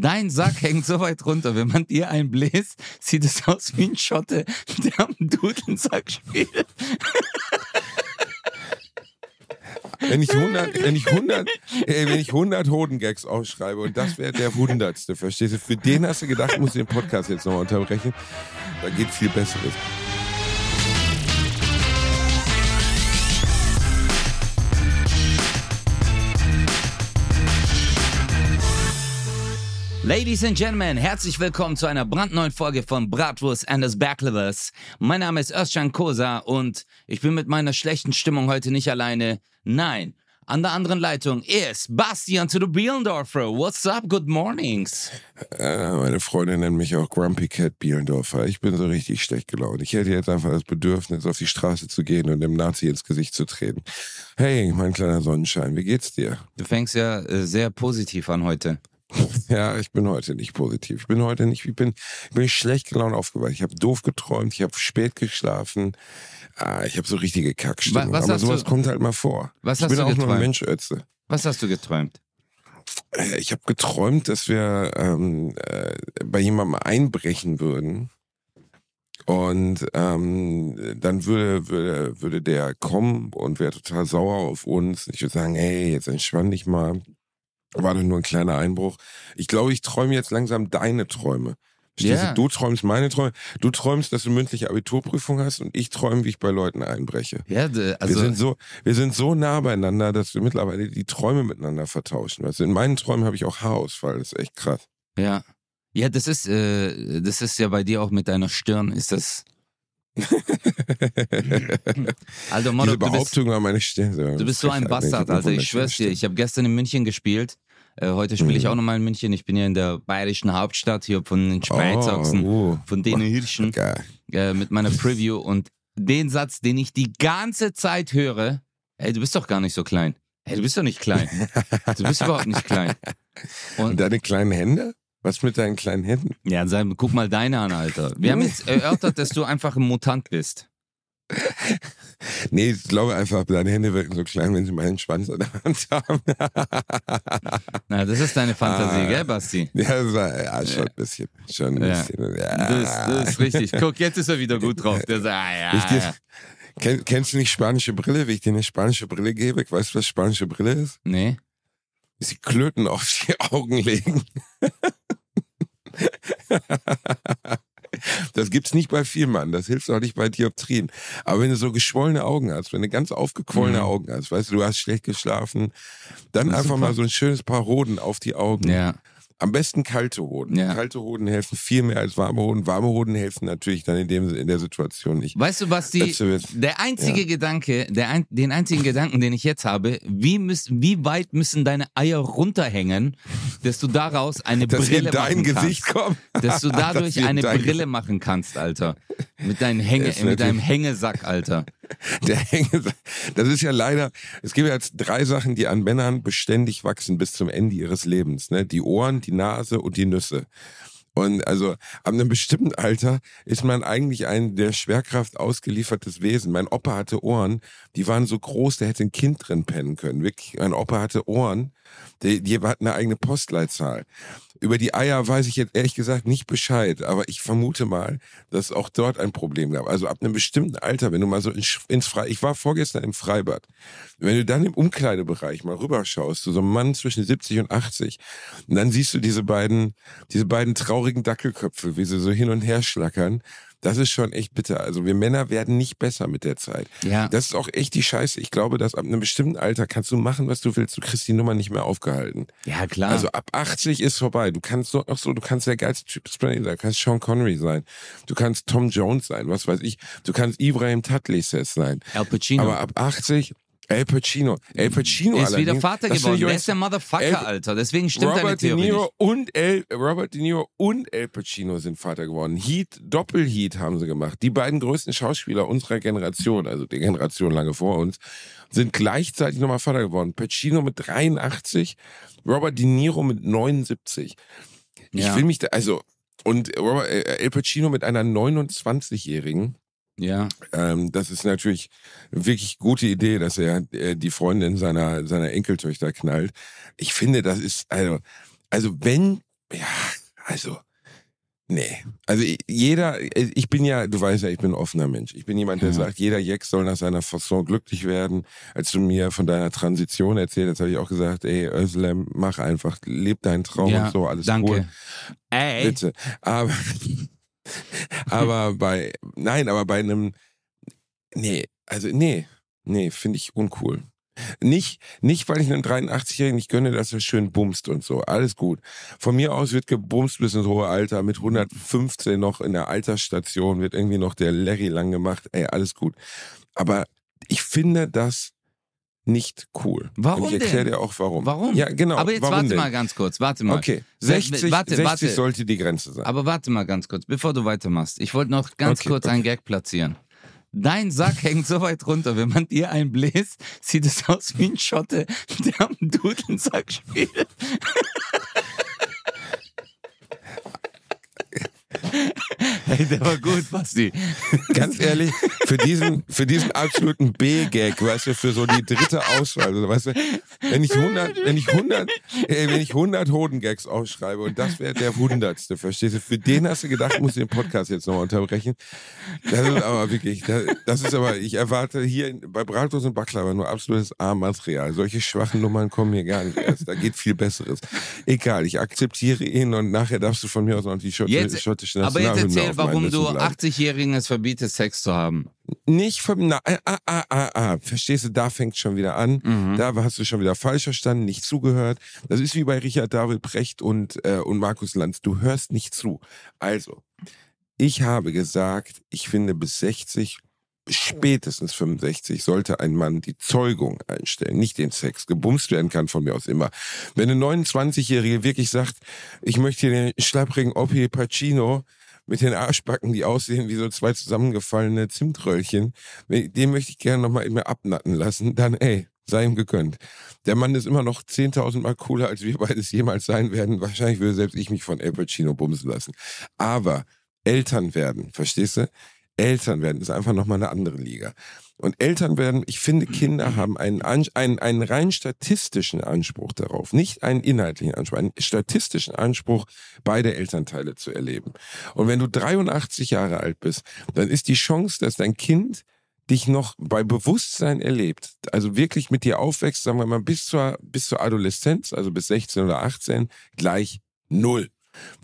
Dein Sack hängt so weit runter, wenn man dir einen bläst, sieht es aus wie ein Schotte, der am Dudelsack spielt. Wenn ich 100, wenn ich 100, ey, wenn ich 100 Hodengags aufschreibe und das wäre der hundertste, verstehst du? Für den hast du gedacht, muss ich den Podcast jetzt nochmal unterbrechen. Da geht viel Besseres. Ladies and Gentlemen, herzlich willkommen zu einer brandneuen Folge von Bratwurst and the Backlevers. Mein Name ist Özcan Kosa und ich bin mit meiner schlechten Stimmung heute nicht alleine. Nein, an der anderen Leitung ist Bastian to the Bielendorfer. What's up? Good mornings. Äh, meine Freundin nennt mich auch Grumpy Cat Bielendorfer. Ich bin so richtig schlecht gelaunt. Ich hätte jetzt einfach das Bedürfnis, auf die Straße zu gehen und dem Nazi ins Gesicht zu treten. Hey, mein kleiner Sonnenschein, wie geht's dir? Du fängst ja äh, sehr positiv an heute. Ja, ich bin heute nicht positiv. Ich bin heute nicht, ich bin, ich bin schlecht gelaunt aufgewacht. Ich habe doof geträumt, ich habe spät geschlafen. Ah, ich habe so richtige Kackstimmung. was Aber hast sowas du- kommt halt mal vor. Was ich hast bin du auch nur geträumt? ein Mensch, Ötze. Was hast du geträumt? Äh, Ich habe geträumt, dass wir ähm, äh, bei jemandem einbrechen würden. Und ähm, dann würde, würde, würde der kommen und wäre total sauer auf uns. Ich würde sagen, hey, jetzt entspann dich mal. War doch nur ein kleiner Einbruch. Ich glaube, ich träume jetzt langsam deine Träume. Ja. du? Träumst meine Träume. Du träumst, dass du mündliche Abiturprüfung hast und ich träume, wie ich bei Leuten einbreche. Ja, d- wir, also sind so, wir sind so nah beieinander, dass wir mittlerweile die Träume miteinander vertauschen. Weißt du, in meinen Träumen habe ich auch Haarausfall. Das ist echt krass. ja. Ja, das ist äh, das ist ja bei dir auch mit deiner Stirn ist das Also Motto, Diese du bist, Behauptung meine Stirn. du bist so ein Bastard, Alter. Ich schwör's dir, ich habe gestern in München gespielt. Äh, heute spiele ich Mhm. auch nochmal in München. Ich bin ja in der bayerischen Hauptstadt hier von den Spreizachsen, Oh, uh, von den Hirschen, äh, mit meiner Preview. Und den Satz, den ich die ganze Zeit höre, ey, du bist doch gar nicht so klein. Ey, du bist doch nicht klein. Du bist überhaupt nicht klein. Und Und deine kleinen Hände? Was mit deinen kleinen Händen? ja, sei, guck mal deine an, Alter. Wir haben jetzt erörtert, dass du einfach ein Mutant bist. Nee, ich glaube einfach, deine Hände wirken so klein, wenn sie meinen Schwanz an der Hand haben. Na, das ist deine Fantasie, Ah. gell, Basti? ja, das war, ja, schon ein bisschen. Schon ein Ja. bisschen. Ja. Das, das ist richtig. Guck, jetzt ist er wieder gut drauf. Der sagt, ah, ja, Ich ja. kenn, kennst du nicht spanische Brille? Wie ich dir eine spanische Brille gebe? Weißt du, was spanische Brille ist? Nee. Sie Klöten auf die Augen legen. Das gibt's nicht bei vielen Mann, das hilft auch nicht bei Dioptrien. Aber wenn du so geschwollene Augen hast, wenn du ganz aufgequollene Mhm. Augen hast, weißt du, du hast schlecht geschlafen, dann einfach super. mal so ein schönes Paar Hoden auf die Augen. Ja. Am besten kalte Hoden. Ja. Kalte Hoden helfen viel mehr als warme Hoden. Warme Hoden helfen natürlich dann in, dem, in der Situation nicht. Weißt du, Letzte Witz. der einzige Gedanke, der ein, den einzigen Gedanken, den ich jetzt habe, wie, müssen, wie weit müssen deine Eier runterhängen, dass du daraus eine Dass Brille dein machen Gesicht kannst? kommen. Dass du Dass dadurch in eine Brille machen kannst, Alter. Mit, deinem Hänge, mit deinem Hängesack, Alter. Der Hänge, das ist ja leider, es gibt ja jetzt drei Sachen, die an Männern beständig wachsen bis zum Ende ihres Lebens. Ne? Die Ohren, die Nase und die Nüsse. Und also ab einem bestimmten Alter ist man eigentlich ein der Schwerkraft ausgeliefertes Wesen. Mein Opa hatte Ohren, die waren so groß, der hätte ein Kind drin pennen können. Wirklich, mein Opa hatte Ohren, die, die hatten eine eigene Postleitzahl. Über die Eier weiß ich jetzt ehrlich gesagt nicht Bescheid, aber ich vermute mal, dass es auch dort ein Problem gab. Also ab einem bestimmten Alter, wenn du mal so ins, ins Fre ich war vorgestern im Freibad, wenn du dann im Umkleidebereich mal rüberschaust, zu so einem Mann zwischen 70 und 80, und dann siehst du diese beiden, diese beiden traurigen Dackelköpfe, wie sie so hin und her schlackern. Das ist schon echt bitter. Also wir Männer werden nicht besser mit der Zeit. Ja. Das ist auch echt die Scheiße. Ich glaube, dass ab einem bestimmten Alter kannst du machen, was du willst. Du kriegst die Nummer nicht mehr aufgehalten. Ja, klar. Also ab 80 ist vorbei. Du kannst noch so, du kannst der geilste Typ sein. Du kannst Sean Connery sein. Du kannst Tom Jones sein, was weiß ich. Du kannst Ibrahim Tatlises sein. Al Pacino Aber ab 80, El Pacino. El Pacino ist wieder Vater geworden. Der ist der Motherfucker, El- Alter. Deswegen stimmt deine Robert De Theorie Niro nicht. und El, Robert De Niro und El Pacino sind Vater geworden. Heat, Doppelheat haben sie gemacht. Die beiden größten Schauspieler unserer Generation, also die Generation lange vor uns, sind gleichzeitig nochmal Vater geworden. Pacino mit 83, Robert De Niro mit 79. Ich Ja. will mich da, also, und Robert, äh, El Pacino mit einer 29-Jährigen. Ja. Ähm, das ist natürlich eine wirklich gute Idee, dass er äh, die Freundin seiner, seiner Enkeltöchter knallt. Ich finde, das ist, also, also wenn, ja, also, nee. Also jeder, ich bin ja, du weißt ja, ich bin ein offener Mensch. Ich bin jemand, der Ja. sagt, jeder Jack soll nach seiner Fasson glücklich werden. Als du mir von deiner Transition erzählt hast, habe ich auch gesagt, ey, Özlem, mach einfach, leb deinen Traum ja, und so, alles danke. cool. Ey, Bitte. Aber, aber bei, nein, aber bei einem, nee, also nee, nee, finde ich uncool. Nicht, nicht, weil ich einem 83-Jährigen nicht gönne, dass er schön bumst und so. Alles gut. Von mir aus wird gebumst bis ins hohe Alter. Mit 115 noch in der Altersstation wird irgendwie noch der Larry lang gemacht. Ey, alles gut. Aber ich finde das nicht cool. Warum Und ich erkläre dir auch warum. warum? Ja, genau. Aber jetzt warum warte denn? mal ganz kurz, warte mal. Okay, Warte, 60, warte, 60 warte. sollte die Grenze sein. Aber warte mal ganz kurz, bevor du weitermachst. Ich wollte noch ganz Okay, kurz okay. einen Gag platzieren. Dein Sack hängt so weit runter, wenn man dir einen bläst, sieht es aus wie ein Schotte, der am Dudelsack spielt. Hey, der war gut, Basti. Ganz ehrlich, für diesen, für diesen absoluten B-Gag, weißt du, für so die dritte Auswahl, also, weißt du, wenn ich 100, wenn ich 100, ey, wenn ich 100 Hoden-Gags aufschreibe und das wäre der hundertste, verstehst du? Für den hast du gedacht, muss ich den Podcast jetzt nochmal unterbrechen. Das ist aber wirklich, das, das ist aber, ich erwarte hier bei Bratwurst und Baklava nur absolutes A-Material. Solche schwachen Nummern kommen hier gar nicht erst. Da geht viel Besseres. Egal, ich akzeptiere ihn und nachher darfst du von mir aus noch die Schott Jetzt- schottische Nationalhymne warum du bleiben. 80-Jährigen es verbietest, Sex zu haben. Nicht vom, na, ah, ah, ah, ah, verstehst du, da fängt schon wieder an. Mhm. Da hast du schon wieder falsch verstanden, nicht zugehört. Das ist wie bei Richard David Precht und, äh, und Markus Lanz. Du hörst nicht zu. Also, ich habe gesagt, ich finde bis 60, spätestens 65 sollte ein Mann die Zeugung einstellen, nicht den Sex. Gebumst werden kann von mir aus immer. Wenn eine 29-Jährige wirklich sagt, ich möchte hier den schlapprigen Oppi Pacino mit den Arschbacken, die aussehen wie so zwei zusammengefallene Zimtröllchen, den möchte ich gerne nochmal immer abnatten lassen, dann ey, sei ihm gegönnt. Der Mann ist immer noch 10.000 Mal cooler, als wir beides jemals sein werden. Wahrscheinlich würde selbst ich mich von El Pacino bumsen lassen. Aber Eltern werden, verstehst du? Eltern werden ist einfach nochmal eine andere Liga. Und Eltern werden, ich finde, Kinder haben einen, einen, einen rein statistischen Anspruch darauf, nicht einen inhaltlichen Anspruch, einen statistischen Anspruch, beide Elternteile zu erleben. Und wenn du 83 Jahre alt bist, dann ist die Chance, dass dein Kind dich noch bei Bewusstsein erlebt, also wirklich mit dir aufwächst, sagen wir mal, bis zur, bis zur Adoleszenz, also bis 16 oder 18, gleich null.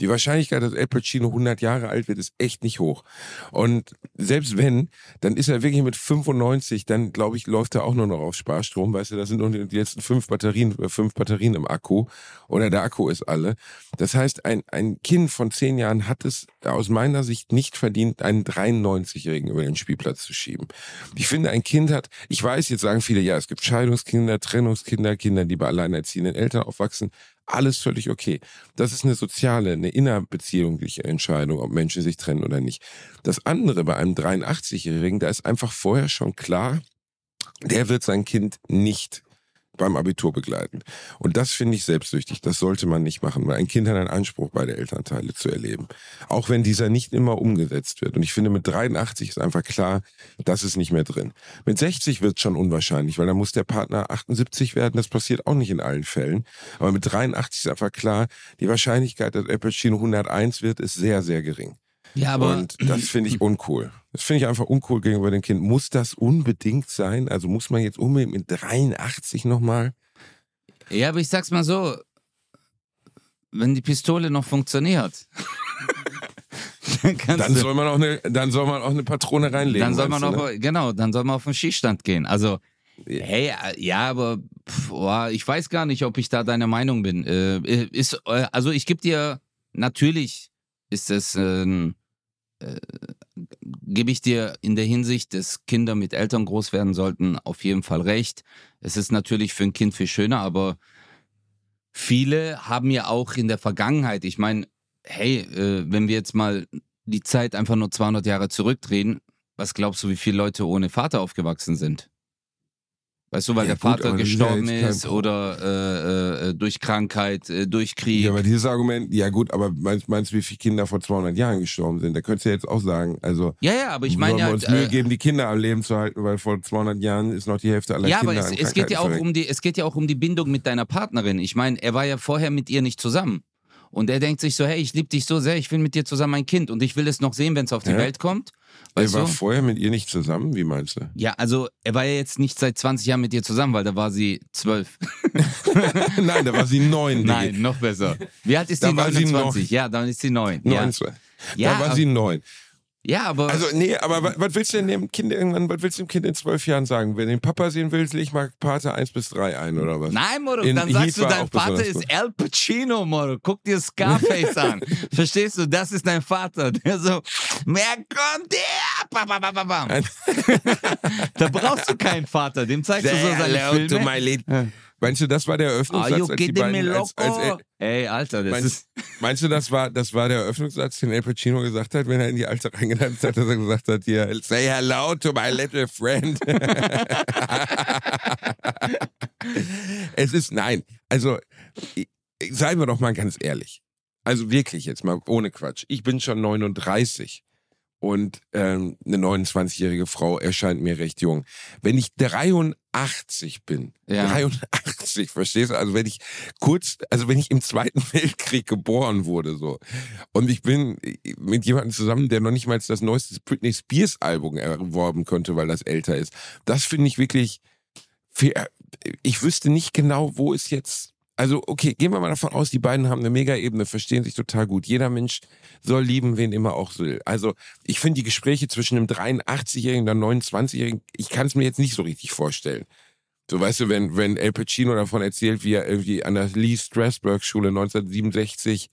Die Wahrscheinlichkeit, dass El Pacino 100 Jahre alt wird, ist echt nicht hoch. Und selbst wenn, dann ist er wirklich mit 95, dann glaube ich, läuft er auch nur noch auf Sparstrom. Weißt du, da sind nur die letzten fünf Batterien, äh, fünf Batterien im Akku oder der Akku ist alle. Das heißt, ein, ein Kind von zehn Jahren hat es aus meiner Sicht nicht verdient, einen 93-Jährigen über den Spielplatz zu schieben. Ich finde, ein Kind hat, ich weiß, jetzt sagen viele, ja, es gibt Scheidungskinder, Trennungskinder, Kinder, die bei alleinerziehenden Eltern aufwachsen. Alles völlig okay. Das ist eine soziale, eine innerbeziehungliche Entscheidung, ob Menschen sich trennen oder nicht. Das andere bei einem 83-Jährigen, da ist einfach vorher schon klar, der wird sein Kind nicht beim Abitur begleiten. Und das finde ich selbstsüchtig. Das sollte man nicht machen, weil ein Kind hat einen Anspruch, beide Elternteile zu erleben. Auch wenn dieser nicht immer umgesetzt wird. Und ich finde, mit 83 ist einfach klar, das ist nicht mehr drin. Mit 60 wird es schon unwahrscheinlich, weil dann muss der Partner 78 werden. Das passiert auch nicht in allen Fällen. Aber mit 83 ist einfach klar, die Wahrscheinlichkeit, dass El Pacino 101 wird, ist sehr, sehr gering. Ja, aber Und das finde ich uncool. Das finde ich einfach uncool gegenüber dem Kind. Muss das unbedingt sein? Also muss man jetzt unbedingt mit 83 nochmal? Ja, aber ich sag's mal so, wenn die Pistole noch funktioniert, dann Dann soll man auch eine, dann soll man auch eine Patrone reinlegen. dann soll man auch, ne? genau, dann soll man auf den Schießstand gehen. Also, hey, ja, aber pff, boah, ich weiß gar nicht, ob ich da deiner Meinung bin. Äh, ist, äh, also ich gebe dir, natürlich ist es, ähm, äh, gebe ich dir in der Hinsicht, dass Kinder mit Eltern groß werden sollten, auf jeden Fall recht. Es ist natürlich für ein Kind viel schöner, aber viele haben ja auch in der Vergangenheit, ich meine, hey, äh, wenn wir jetzt mal die Zeit einfach nur 200 Jahre zurückdrehen, was glaubst du, wie viele Leute ohne Vater aufgewachsen sind? Weißt du, weil Ja, der Vater das ist ja gestorben ist oder äh, äh, durch Krankheit, äh, durch Krieg. Ja, aber dieses Argument, ja gut, aber meinst, meinst du, wie viele Kinder vor 200 Jahren gestorben sind? Da könntest du ja jetzt auch sagen, also ja, ja, aber ich meine ja, wir uns Mühe äh, geben, die Kinder am Leben zu halten, weil vor 200 Jahren ist noch die Hälfte aller ja, Kinder aber es, es geht ja auch um die, es geht ja auch um die Bindung mit deiner Partnerin. Ich meine, er war ja vorher mit ihr nicht zusammen. Und er denkt sich so, hey, ich liebe dich so sehr, ich will mit dir zusammen ein Kind und ich will es noch sehen, wenn es auf die Ja. Welt kommt. Er Weißt war du? vorher mit ihr nicht zusammen, wie meinst du? Ja, also er war ja jetzt nicht seit 20 Jahren mit dir zusammen, weil da war sie zwölf. Nein, da war sie neun. Nein, noch besser. Wie alt ist Da sie 29. Ja, dann ist sie neun. Ja, Neun. Ja, da war sie neun. Ja aber Also, nee, aber wa- was willst du denn dem Kind irgendwann, was willst du dem Kind in zwölf Jahren sagen? Wenn du den Papa sehen willst, leg mal Pate 1 bis 3 ein, oder was? Nein, Moro, In dann Heat sagst du, war dein Vater ist Al Pacino, Moro. Guck dir Scarface an. Verstehst du? Das ist dein Vater. Der so, mehr kommt der. Da brauchst du keinen Vater. Dem zeigst du so seine Filme. Meinst du, das war der Eröffnungssatz, als die beiden, als, als? Ey, Alter, das Meinst, ist... meinst du, das war, das war der Eröffnungssatz, den El Pacino gesagt hat, wenn er in die Alte reingetanzt hat, dass er gesagt hat, hier, say hello to my little friend. es ist, nein, also, seien wir doch mal ganz ehrlich. Also wirklich jetzt mal ohne Quatsch. Ich bin schon 39 und ähm, eine 29-jährige Frau erscheint mir recht jung. Wenn ich 83 bin, Ja. 83, verstehst du? Also wenn ich kurz, also wenn ich im Zweiten Weltkrieg geboren wurde, so, und ich bin mit jemandem zusammen, der noch nicht mal das neueste Britney Spears Album erworben konnte, weil das älter ist, das finde ich wirklich, fair. ich wüsste nicht genau, wo es jetzt also, okay, gehen wir mal davon aus, die beiden haben eine Mega-Ebene, verstehen sich total gut. Jeder Mensch soll lieben, wen immer auch will. Also, ich finde die Gespräche zwischen einem 83-Jährigen und einem 29-Jährigen, ich kann es mir jetzt nicht so richtig vorstellen. So, weißt du, wenn, wenn El Pacino davon erzählt, wie er irgendwie an der Lee Strasberg Schule 1967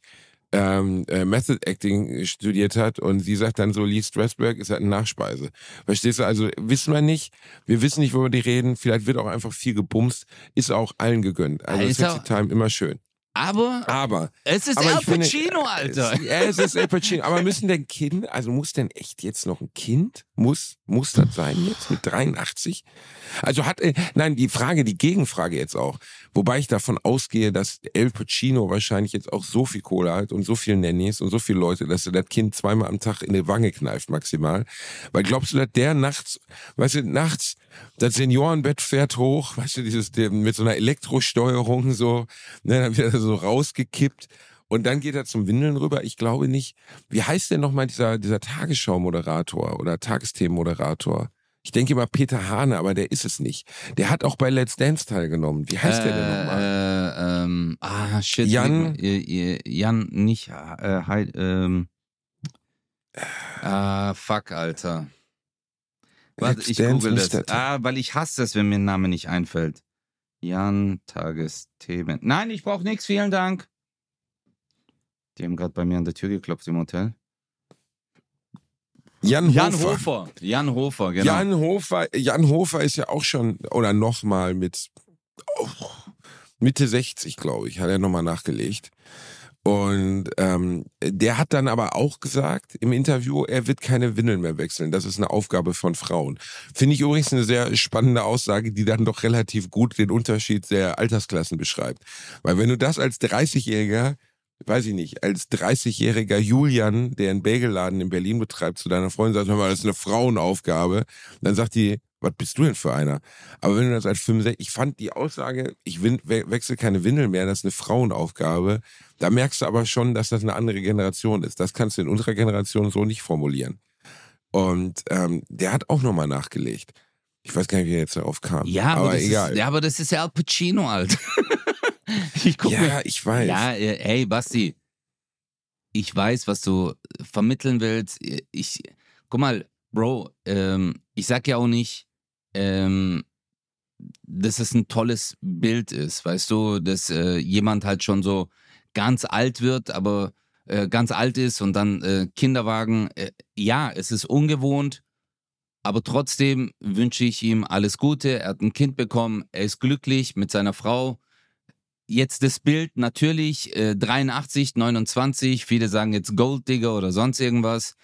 ähm, äh, Method Acting studiert hat und sie sagt dann so, Lee Strasberg ist halt eine Nachspeise. Verstehst du? Also wissen wir nicht, wir wissen nicht, worüber die reden, vielleicht wird auch einfach viel gebumst, ist auch allen gegönnt. Also Ist Sexy auch- Time immer schön. Aber Aber es ist aber Al ich finde- Pacino, Alter. ja, es ist El Pacino. Aber müssen denn Kinder, also muss denn echt jetzt noch ein Kind? Muss, muss das sein jetzt mit 83? Also hat, äh, nein, die Frage, die Gegenfrage jetzt auch. Wobei ich davon ausgehe, dass El Pacino wahrscheinlich jetzt auch so viel Kohle hat und so viel Nannies und so viele Leute, dass er das Kind zweimal am Tag in die Wange kneift maximal. Weil glaubst du, dass der nachts, weißt du, nachts das Seniorenbett fährt hoch, weißt du, dieses mit so einer Elektrosteuerung so, ne, dann wird er so rausgekippt und dann geht er zum Windeln rüber. Ich glaube nicht. Wie heißt denn nochmal dieser, dieser Tagesschau-Moderator oder Tagesthemen-Moderator? Ich denke immer Peter Hane, aber der ist es nicht. Der hat auch bei Let's Dance teilgenommen. Wie heißt der denn nochmal? Äh, ähm, ah, shit. Jan- Äh, äh, Jan, nicht, äh, Heid- ähm, ah, fuck, Alter. Warte, Let's ich Dance google das. Ah, weil ich hasse es, wenn mir ein Name nicht einfällt. Jan Tagesthemen. Nein, ich brauche nichts, vielen Dank. Die haben gerade bei mir an der Tür geklopft im Hotel. Jan, Jan Hofer. Hofer. Jan Hofer, genau. Jan Hofer. Jan Hofer ist ja auch schon, oder nochmal mit oh, Mitte 60, glaube ich, hat er nochmal nachgelegt. Und ähm, der hat dann aber auch gesagt im Interview, er wird keine Windeln mehr wechseln. Das ist eine Aufgabe von Frauen. Finde ich übrigens eine sehr spannende Aussage, die dann doch relativ gut den Unterschied der Altersklassen beschreibt. Weil wenn du das als 30-Jähriger, weiß ich nicht, als 30-jähriger Julian, der einen Bagelladen in Berlin betreibt, zu deiner Freundin sagst, hör mal, das ist eine Frauenaufgabe, dann sagt die, was bist du denn für einer? Aber wenn du das als 65, ich fand die Aussage, ich wechsle keine Windeln mehr, das ist eine Frauenaufgabe, da merkst du aber schon, dass das eine andere Generation ist. Das kannst du in unserer Generation so nicht formulieren. Und ähm, der hat auch nochmal nachgelegt. Ich weiß gar nicht, wie er jetzt darauf kam. Ja, aber, aber das egal. Ist, ja, aber das ist ja Al Pacino, Alter. ich guck mir ja, ich weiß. Ja, äh, hey, Basti. Ich weiß, was du vermitteln willst. Ich, guck mal, Bro, ähm, ich sag ja auch nicht, ähm, dass es ein tolles Bild ist, weißt du, dass äh, jemand halt schon so ganz alt wird, aber äh, ganz alt ist und dann äh, Kinderwagen. Äh, ja, es ist ungewohnt, aber trotzdem wünsche ich ihm alles Gute. Er hat ein Kind bekommen, er ist glücklich mit seiner Frau jetzt das Bild natürlich äh, 83, 29, viele sagen jetzt Golddigger oder sonst irgendwas.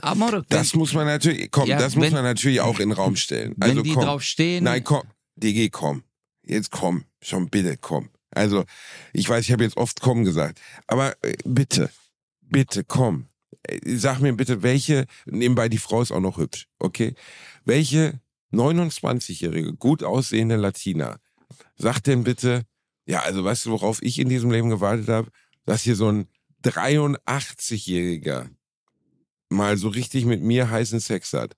Aber Das wenn, muss man natürlich, komm, Ja, das muss wenn- man natürlich auch in den Raum stellen. wenn Also die komm. drauf stehen, Nein, komm, DG, komm. Jetzt komm, schon bitte, komm. Also, ich weiß, ich habe jetzt oft komm gesagt, aber äh, bitte, bitte, komm. Äh, Sag mir bitte, welche, nebenbei die Frau ist auch noch hübsch, okay? Welche 29-jährige, gut aussehende Latina sagt denn bitte, ja, also weißt du, worauf ich in diesem Leben gewartet habe? dass hier so ein 83-Jähriger mal so richtig mit mir heißen Sex hat.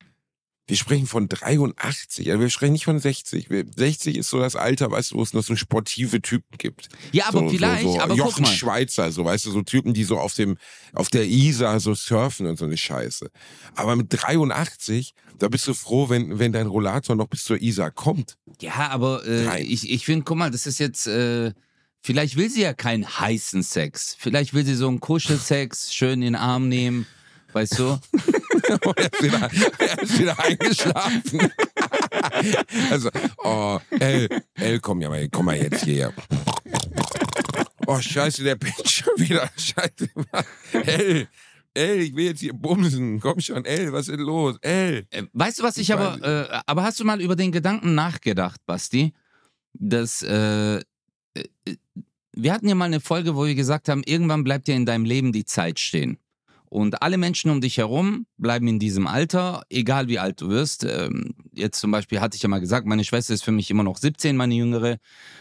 Wir sprechen von 83, also wir sprechen nicht von 60. 60 ist so das Alter, weißt du, wo es noch so sportive Typen gibt. Ja, aber so, vielleicht, so, so aber Jochen guck mal. Schweizer, so weißt du, so Typen, die so auf dem, auf der Isar so surfen und so eine Scheiße. Aber mit 83, da bist du froh, wenn, wenn dein Rollator noch bis zur Isar kommt. Ja, aber äh, ich, ich finde, guck mal, das ist jetzt, äh, vielleicht will sie ja keinen heißen Sex. Vielleicht will sie so einen Kuschelsex, schön in den Arm nehmen, weißt du? Und er ist wieder, er ist wieder eingeschlafen. also, oh, El, El, komm ja mal, komm mal jetzt hierher. Oh, scheiße, der pennt schon wieder. Scheiße, Mann. El, El, ich will jetzt hier bumsen. Komm schon, El, was ist denn los? El. Äh, Weißt du, was ich Ich aber, äh, aber hast du mal über den Gedanken nachgedacht, Basti, dass, äh, äh, wir hatten ja mal eine Folge, wo wir gesagt haben, irgendwann bleibt dir in deinem Leben die Zeit stehen. Und alle Menschen um dich herum bleiben in diesem Alter, egal wie alt du wirst. Ähm, jetzt zum Beispiel hatte ich ja mal gesagt, meine Schwester ist für mich immer noch 17, meine jüngere,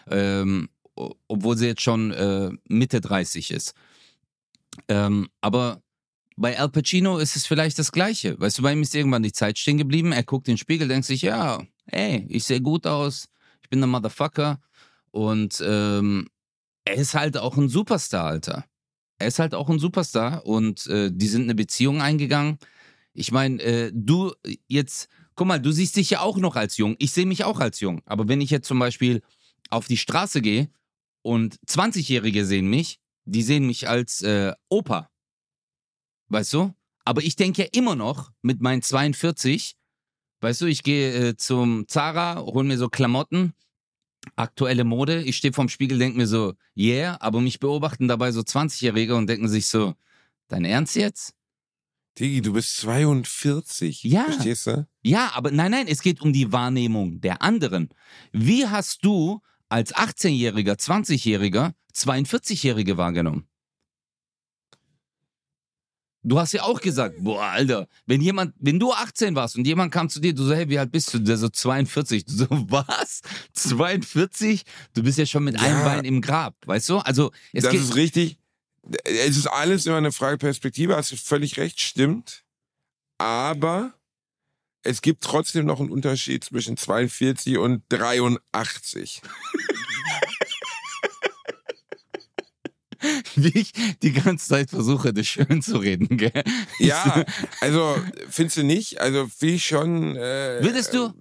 ähm, obwohl sie jetzt schon äh, Mitte 30 ist. Ähm, aber bei Al Pacino ist es vielleicht das Gleiche. Weißt du, bei ihm ist irgendwann die Zeit stehen geblieben. Er guckt in den Spiegel, denkt sich, ja, ey, ich sehe gut aus, ich bin der Motherfucker. Und ähm, er ist halt auch ein Superstar, Alter. Er ist halt auch ein Superstar und äh, die sind eine Beziehung eingegangen. Ich meine, äh, du jetzt, guck mal, du siehst dich ja auch noch als jung. Ich sehe mich auch als jung. Aber wenn ich jetzt zum Beispiel auf die Straße gehe und 20-Jährige sehen mich, die sehen mich als äh, Opa. Weißt du? Aber ich denke ja immer noch mit meinen 42, weißt du, ich gehe äh, zum Zara, hol mir so Klamotten, aktuelle Mode, ich stehe vorm Spiegel, denke mir so, yeah, aber mich beobachten dabei so 20-Jährige und denken sich so, dein Ernst jetzt? Digi, du bist 42. Ja. Verstehst du? Ja, aber nein, nein, es geht um die Wahrnehmung der anderen. Wie hast du als 18-Jähriger, 20-Jähriger 42-Jährige wahrgenommen? Du hast ja auch gesagt, boah, Alter, wenn jemand, wenn du 18 warst und jemand kam zu dir, du so, hey, wie alt bist du? Der so 42. Du so, was? 42? Du bist ja schon mit einem Ja. Bein im Grab, weißt du? Also, es das geht, ist richtig. Es ist alles immer eine Frage Perspektive, hast du völlig recht, stimmt. Aber es gibt trotzdem noch einen Unterschied zwischen 42 und 83. wie ich die ganze Zeit versuche, das schön zu reden, gell? Ja, also findest du nicht? Also wie schon. Äh, Würdest du?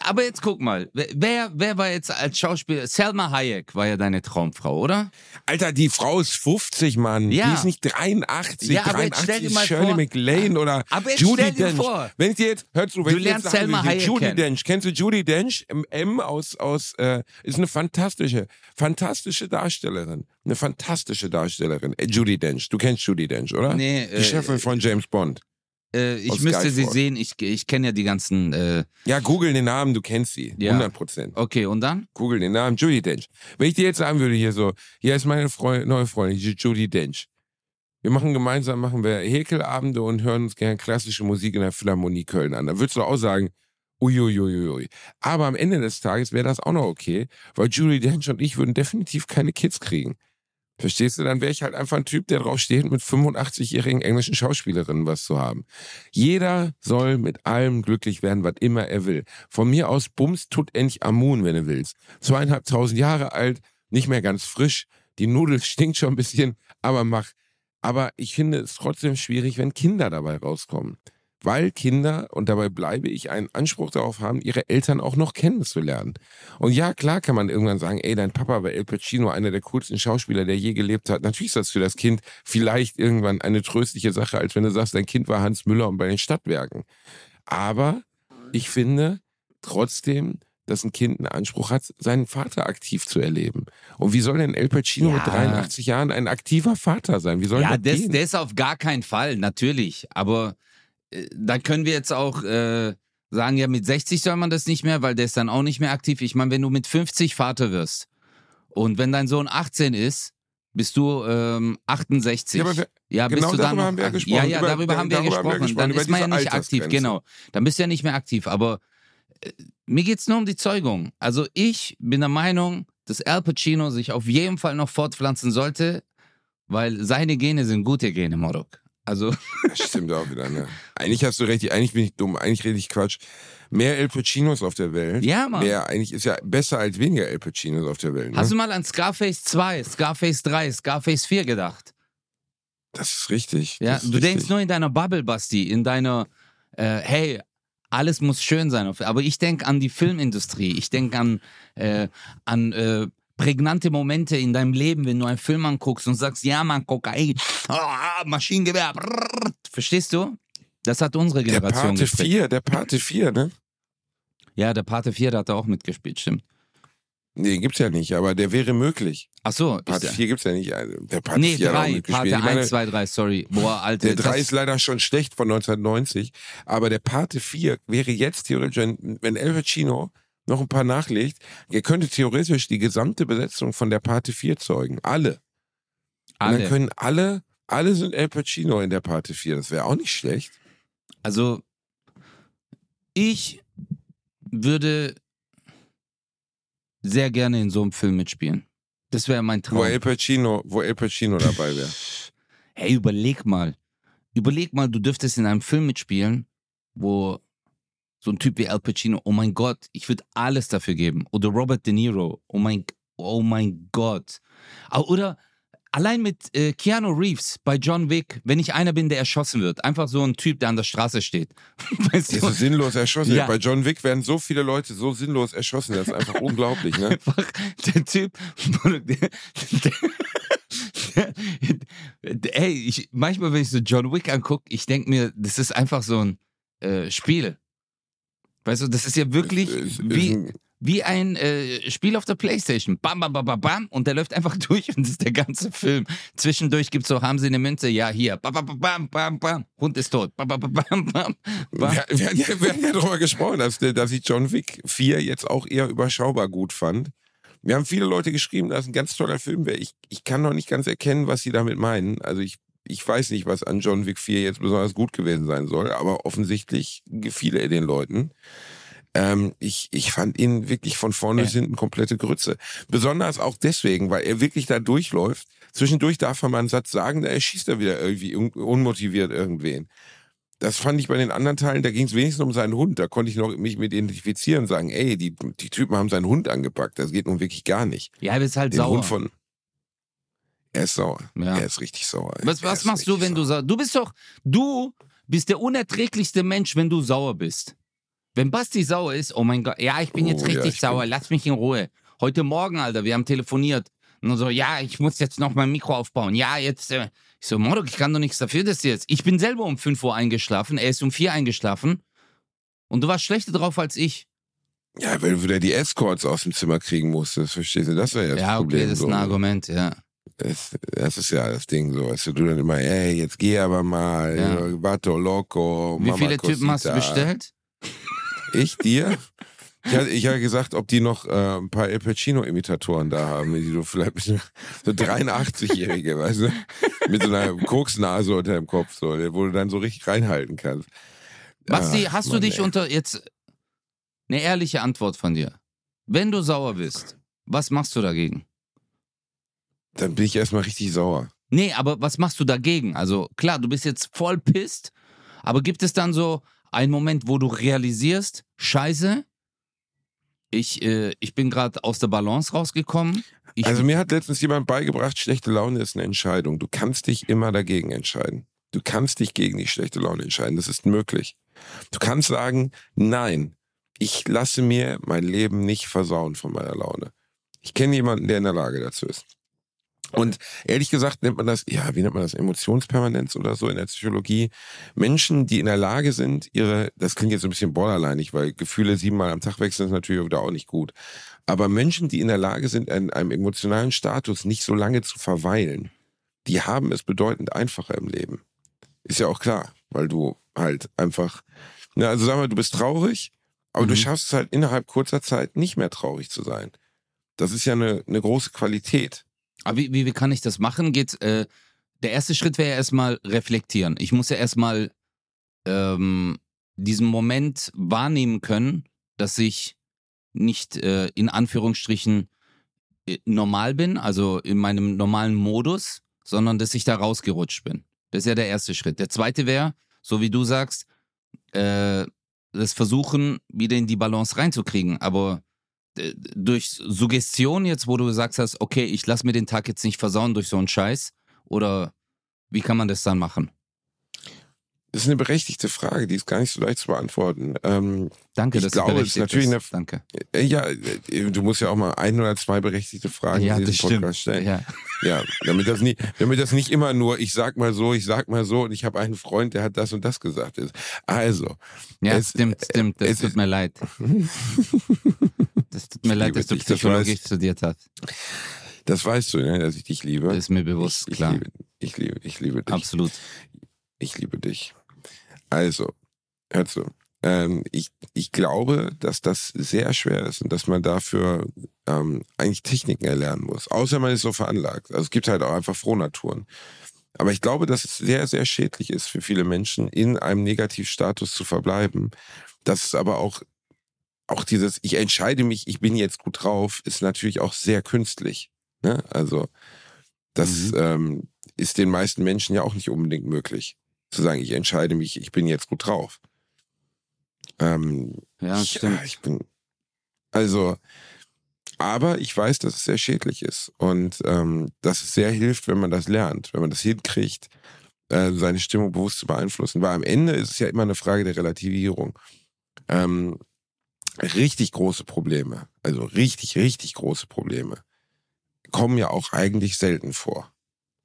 Aber jetzt guck mal, wer, wer war jetzt als Schauspieler? Selma Hayek war ja deine Traumfrau, oder? Alter, die Frau ist 50, Mann. Ja. Die ist nicht 83. Ja, aber jetzt 83 stell dir ist Shirley vor- MacLaine oder Judy stell dir Dench. vor. Wenn ich dir jetzt, hörst du, wenn Du ich lernst jetzt sagen Selma Hayek Judy kennen. Dench. Kennst du Judy Dench? M, aus, aus äh, ist eine fantastische, fantastische Darstellerin. Eine fantastische Darstellerin. Äh, Judy Dench. Du kennst Judy Dench, oder? Nee, Die Chefin von James Bond. Äh, ich müsste sie Skyfall. sehen, ich, ich kenne ja die ganzen. Äh, Ja, google den Namen, du kennst sie. Ja. 100 Prozent. okay, und dann? Google den Namen Judy Dench. Wenn ich dir jetzt sagen würde, hier so, hier ist meine Freu neue Freundin, Ju- Judy Dench. Wir machen gemeinsam, machen wir Häkelabende und hören uns gerne klassische Musik in der Philharmonie Köln an. Da würdest du auch sagen, uiuiuiui. Aber am Ende des Tages wäre das auch noch okay, weil Judy Dench und ich würden definitiv keine Kids kriegen. Verstehst du? Dann wäre ich halt einfach ein Typ, der drauf steht, mit 85-jährigen englischen Schauspielerinnen was zu haben. Jeder soll mit allem glücklich werden, was immer er will. Von mir aus Bums tut endlich Amun, wenn du willst. Zweieinhalbtausend Jahre alt, nicht mehr ganz frisch. Die Nudel stinkt schon ein bisschen, aber mach. Aber ich finde es trotzdem schwierig, wenn Kinder dabei rauskommen. Weil Kinder, und dabei bleibe ich, einen Anspruch darauf haben, ihre Eltern auch noch kennenzulernen. Und ja, klar kann man irgendwann sagen, ey, dein Papa war El Pacino, einer der coolsten Schauspieler, der je gelebt hat. Natürlich ist das für das Kind vielleicht irgendwann eine tröstliche Sache, als wenn du sagst, dein Kind war Hans Müller und bei den Stadtwerken. Aber ich finde trotzdem, dass ein Kind einen Anspruch hat, seinen Vater aktiv zu erleben. Und wie soll denn El Pacino Ja. mit 83 Jahren ein aktiver Vater sein? Wie soll Ja, das das, das auf gar keinen Fall, natürlich. Aber da können wir jetzt auch äh, sagen, ja, mit 60 soll man das nicht mehr, weil der ist dann auch nicht mehr aktiv. Ich meine, wenn du mit 50 Vater wirst und wenn dein Sohn 18 ist, bist du ähm, 68. Ja, aber wir- Ja, genau bist du dann darüber noch, haben wir ja gesprochen. Ja, ja, Über- darüber, haben wir darüber haben wir gesprochen. gesprochen, Dann ist man ja nicht aktiv, genau. Dann bist du ja nicht mehr aktiv. Aber äh, mir geht's nur um die Zeugung. Also ich bin der Meinung, dass Al Pacino sich auf jeden Fall noch fortpflanzen sollte, weil seine Gene sind gute Gene, Morok. Also. Das stimmt auch wieder, ne? Eigentlich hast du recht, eigentlich bin ich dumm, eigentlich rede ich Quatsch. Mehr El Pacinos auf der Welt. Ja, Mann. Mehr, eigentlich ist ja besser als weniger El Pacinos auf der Welt. Ne? Hast du mal an Scarface 2, Scarface 3, Scarface 4 gedacht? das ist richtig. Ja, ist du denkst richtig. nur in deiner Bubble, Basti, in deiner, äh, hey, alles muss schön sein. Aber ich denke an die Filmindustrie. Ich denke an, äh, an äh, prägnante Momente in deinem Leben, wenn du einen Film anguckst und sagst, ja, man, Kokain, ah, Maschinengewehr. brrr. Verstehst du? Das hat unsere Der Generation Pate geprägt. 4, der Pate 4, ne? Ja, der Pate 4, der hat da auch mitgespielt, stimmt. Nee, gibt's ja nicht, aber der wäre möglich. Ach so. Pate ich, 4 gibt's ja nicht. Also, Der Pate nee, 4 hat auch drei. Pate Ich meine, 1, 2, 3, sorry. Boah, Alter. Der 3 das- ist leider schon schlecht von 1990, aber der Pate 4 wäre jetzt theoretisch, wenn, wenn El Pacino noch ein paar nachlegt, er könnte theoretisch die gesamte Besetzung von der Pate 4 zeugen. Alle. Und dann alle. können alle, alle sind El Pacino in der Pate 4. Das wäre auch nicht schlecht. Also, ich würde sehr gerne in so einem Film mitspielen. Das wäre mein Wo Traum. El Pacino, wo El Pacino dabei wäre. Hey, überleg mal. Überleg mal, du dürftest in einem Film mitspielen, wo so ein Typ wie Al Pacino, oh mein Gott, ich würde alles dafür geben. Oder Robert De Niro, oh mein, oh mein Gott. Au- Oder allein mit äh, Keanu Reeves bei John Wick, wenn ich einer bin, der erschossen wird. Einfach so ein Typ, der an der Straße steht. Weißt Der ist du? so sinnlos erschossen. Ja. Bei John Wick werden so viele Leute so sinnlos erschossen. Das ist einfach unglaublich, ne? Einfach der Typ. Der, der, der, ey, ich, manchmal, wenn ich so John Wick angucke, ich denke mir, das ist einfach so ein äh, Spiel. Weißt du, das ist ja wirklich Ist- ist wie, ein- wie ein äh, Spiel auf der Playstation. Bam, bam, bam, bam, bam. Und der läuft einfach durch und das ist der ganze Film. Zwischendurch gibt es so, haben sie eine Münze? Ja, hier. Bam, bam, bam, bam, bam. Hund ist tot. Bam, bam, bam, bam, bam. bam. Wir, wir, haben ja- wir haben ja darüber gesprochen, dass, dass ich John Wick 4 jetzt auch eher überschaubar gut fand. Wir haben viele Leute geschrieben, dass es ein ganz toller Film wäre. Ich, ich kann noch nicht ganz erkennen, was sie damit meinen. Also ich, ich weiß nicht, was an John Wick 4 jetzt besonders gut gewesen sein soll, aber offensichtlich gefiel er den Leuten. Ähm, ich, ich fand ihn wirklich von vorne bis hinten komplette Grütze. Besonders auch deswegen, weil er wirklich da durchläuft. Zwischendurch darf er mal einen Satz sagen, da erschießt er wieder irgendwie un unmotiviert irgendwen. Das fand ich bei den anderen Teilen, da ging es wenigstens um seinen Hund. Da konnte ich noch mich mit identifizieren und sagen, ey, die, die Typen haben seinen Hund angepackt. Das geht nun wirklich gar nicht. Ja, er ist halt Den sauer. Hund von. Er ist sauer. Ja. Er ist richtig sauer. Was, was machst du, wenn du sauer Du bist doch, du bist der unerträglichste Mensch, wenn du sauer bist. Wenn Basti sauer ist, oh mein Gott, ja, ich bin jetzt Oh, ja, richtig ich sauer, lass mich in Ruhe. Heute Morgen, Alter, wir haben telefoniert. Und so, ja, ich muss jetzt noch mein Mikro aufbauen. Ja, jetzt, äh, ich so, Morok, ich kann doch nichts dafür, dass du jetzt. Ich bin selber um 5 Uhr eingeschlafen, er ist um 4 eingeschlafen. Und du warst schlechter drauf als ich. Ja, weil du wieder die Escorts aus dem Zimmer kriegen musstest, verstehst du? Das wäre ja das ja, okay, Problem. das ist ein Argument, ja. Das, das ist ja das Ding so. Weißt du, du dann immer, ey, jetzt geh aber mal, Ja. Vato Loco, Wie Mama viele Typen hast du Cosita. bestellt? Ich dir? Ich hatte, ich hatte gesagt, ob die noch äh, ein paar El Pacino-Imitatoren da haben, die du vielleicht mit so 83-Jährige, weißt du, mit so einer Koksnase unter dem Kopf, so, wo du dann so richtig reinhalten kannst. Basti, Ach, hast du Mann, dich ey. unter jetzt eine ehrliche Antwort von dir? Wenn du sauer bist, was machst du dagegen? Dann bin ich erstmal richtig sauer. Nee, aber was machst du dagegen? Also klar, du bist jetzt voll pisst, aber gibt es dann so einen Moment, wo du realisierst, scheiße, ich, äh, ich bin gerade aus der Balance rausgekommen. Ich, Also mir hat letztens jemand beigebracht, schlechte Laune ist eine Entscheidung. Du kannst dich immer dagegen entscheiden. Du kannst dich gegen die schlechte Laune entscheiden. Das ist möglich. Du kannst sagen, nein, ich lasse mir mein Leben nicht versauen von meiner Laune. Ich kenne jemanden, der in der Lage dazu ist. Und ehrlich gesagt nennt man das, ja, wie nennt man das, Emotionspermanenz oder so in der Psychologie. Menschen, die in der Lage sind, ihre, das klingt jetzt ein bisschen borderlineig, weil Gefühle siebenmal am Tag wechseln ist natürlich wieder auch nicht gut. Aber Menschen, die in der Lage sind, in einem emotionalen Status nicht so lange zu verweilen, die haben es bedeutend einfacher im Leben. Ist ja auch klar, weil du halt einfach, na, also sag mal, du bist traurig, aber du Mhm. schaffst es halt innerhalb kurzer Zeit nicht mehr traurig zu sein. Das ist ja eine, eine große Qualität. Aber wie, wie, wie kann ich das machen? Geht, äh, der erste Schritt wäre ja erstmal reflektieren. Ich muss ja erstmal ähm, diesen Moment wahrnehmen können, dass ich nicht äh, in Anführungsstrichen äh, normal bin, also in meinem normalen Modus, sondern dass ich da rausgerutscht bin. Das ist ja der erste Schritt. Der zweite wäre, so wie du sagst, äh, das Versuchen, wieder in die Balance reinzukriegen. Aber durch Suggestion jetzt, wo du gesagt hast, okay, ich lass mir den Tag jetzt nicht versauen durch so einen Scheiß, oder wie kann man das dann machen? Das ist eine berechtigte Frage, die ist gar nicht so leicht zu beantworten. Ähm, Danke, ich dass glaube, du es ist natürlich eine, Danke. Äh, ja, äh, du musst ja auch mal ein oder zwei berechtigte Fragen ja, in diesem Podcast stimmt. stellen. Ja. Ja, damit das nicht, damit das nicht immer nur ich sag mal so, ich sag mal so und ich habe einen Freund, der hat das und das gesagt ist. Also, Ja, Es- stimmt, stimmt. Das es tut mir leid. Das tut mir Ich leid, dass du dich, das studiert hast. das weißt du, ne, dass ich dich liebe. Das ist mir bewusst, ich, ich klar. Liebe, ich liebe, ich liebe dich. Absolut. Ich liebe dich. Also, zu. Ähm, ich, ich glaube, dass das sehr schwer ist und dass man dafür ähm, eigentlich Techniken erlernen muss. Außer man ist so veranlagt. Also es gibt halt auch einfach Frohnaturen. Aber ich glaube, dass es sehr, sehr schädlich ist für viele Menschen, in einem Negativstatus zu verbleiben. Dass es aber auch, auch dieses, ich entscheide mich, ich bin jetzt gut drauf, ist natürlich auch sehr künstlich. Ne? Also, das Mhm. ähm, ist den meisten Menschen ja auch nicht unbedingt möglich zu sagen, ich entscheide mich, ich bin jetzt gut drauf. Ähm, Ja, ich, stimmt. Ich bin, also, aber ich weiß, dass es sehr schädlich ist und ähm, dass es sehr hilft, wenn man das lernt, wenn man das hinkriegt, äh, seine Stimmung bewusst zu beeinflussen. Weil am Ende ist es ja immer eine Frage der Relativierung. Ähm, richtig große Probleme, also richtig, richtig große Probleme, kommen ja auch eigentlich selten vor.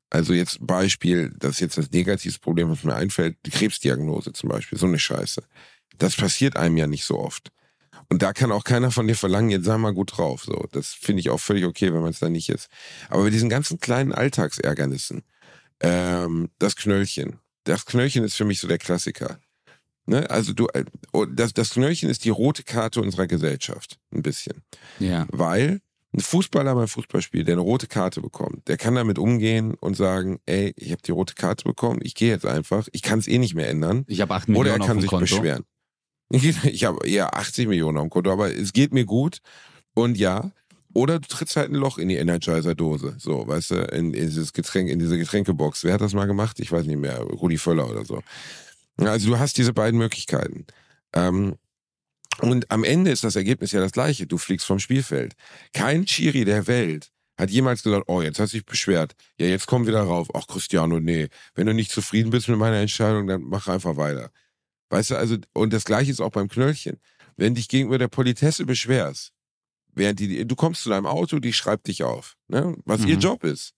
Also jetzt Beispiel, das ist jetzt das negativste Problem, was mir einfällt, die Krebsdiagnose zum Beispiel, so eine Scheiße. Das passiert einem ja nicht so oft. Und da kann auch keiner von dir verlangen, jetzt sei mal gut drauf. So, das finde ich auch völlig okay, wenn man es da nicht ist. Aber bei diesen ganzen kleinen Alltagsärgernissen, ähm, das Knöllchen, das Knöllchen ist für mich so der Klassiker. Ne? Also du, äh, oh, das, das Knöllchen ist die rote Karte unserer Gesellschaft, ein bisschen. Ja. Weil ein Fußballer beim Fußballspiel, der eine rote Karte bekommt, der kann damit umgehen und sagen, ey, ich habe die rote Karte bekommen, ich gehe jetzt einfach, ich kann es eh nicht mehr ändern. Ich habe 8 Oder Millionen er auf kann sich Konto. beschweren. Ich habe eher 80 Millionen auf dem Konto, aber es geht mir gut und ja. Oder du trittst halt ein Loch in die Energizer-Dose. So, weißt du, in, in dieses Getränk, in diese Getränkebox. Wer hat das mal gemacht? Ich weiß nicht mehr. Rudi Völler oder so. Also du hast diese beiden Möglichkeiten. Ähm, und am Ende ist das Ergebnis ja das gleiche. Du fliegst vom Spielfeld. Kein Chiri der Welt hat jemals gesagt, oh, jetzt hast du dich beschwert. Ja, jetzt komm wieder rauf. Ach, Cristiano, nee. Wenn du nicht zufrieden bist mit meiner Entscheidung, dann mach einfach weiter. Weißt du, also, und das gleiche ist auch beim Knöllchen. Wenn dich gegenüber der Politesse beschwerst, während die, du kommst zu deinem Auto, die schreibt dich auf, ne? was ihr Mhm. Job ist.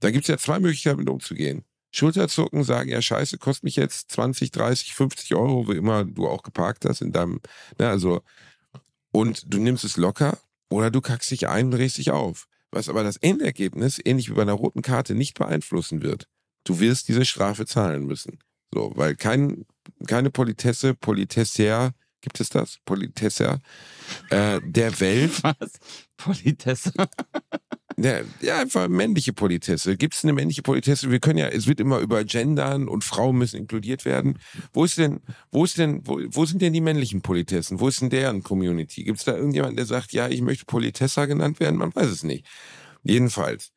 Da gibt's ja zwei Möglichkeiten, mit umzugehen. Schulterzucken, sagen, ja, scheiße, kostet mich jetzt 20, 30, 50 Euro, wie immer du auch geparkt hast in deinem, ne, also, und du nimmst es locker oder du kackst dich ein und drehst dich auf. Was aber das Endergebnis, ähnlich wie bei einer roten Karte, nicht beeinflussen wird. Du wirst diese Strafe zahlen müssen. So, weil kein, keine Politesse, Politesser, gibt es das? Politesser äh, der Welt Was? Politesse. ja, ja, einfach männliche Politesse. Gibt es eine männliche Politesse? Wir können ja, es wird immer über Gendern und Frauen müssen inkludiert werden. Wo ist denn, wo ist denn, wo, wo sind denn die männlichen Politessen? Wo ist denn deren Community? Gibt es da irgendjemanden, der sagt, ja, ich möchte Politessa genannt werden? Man weiß es nicht. Jedenfalls,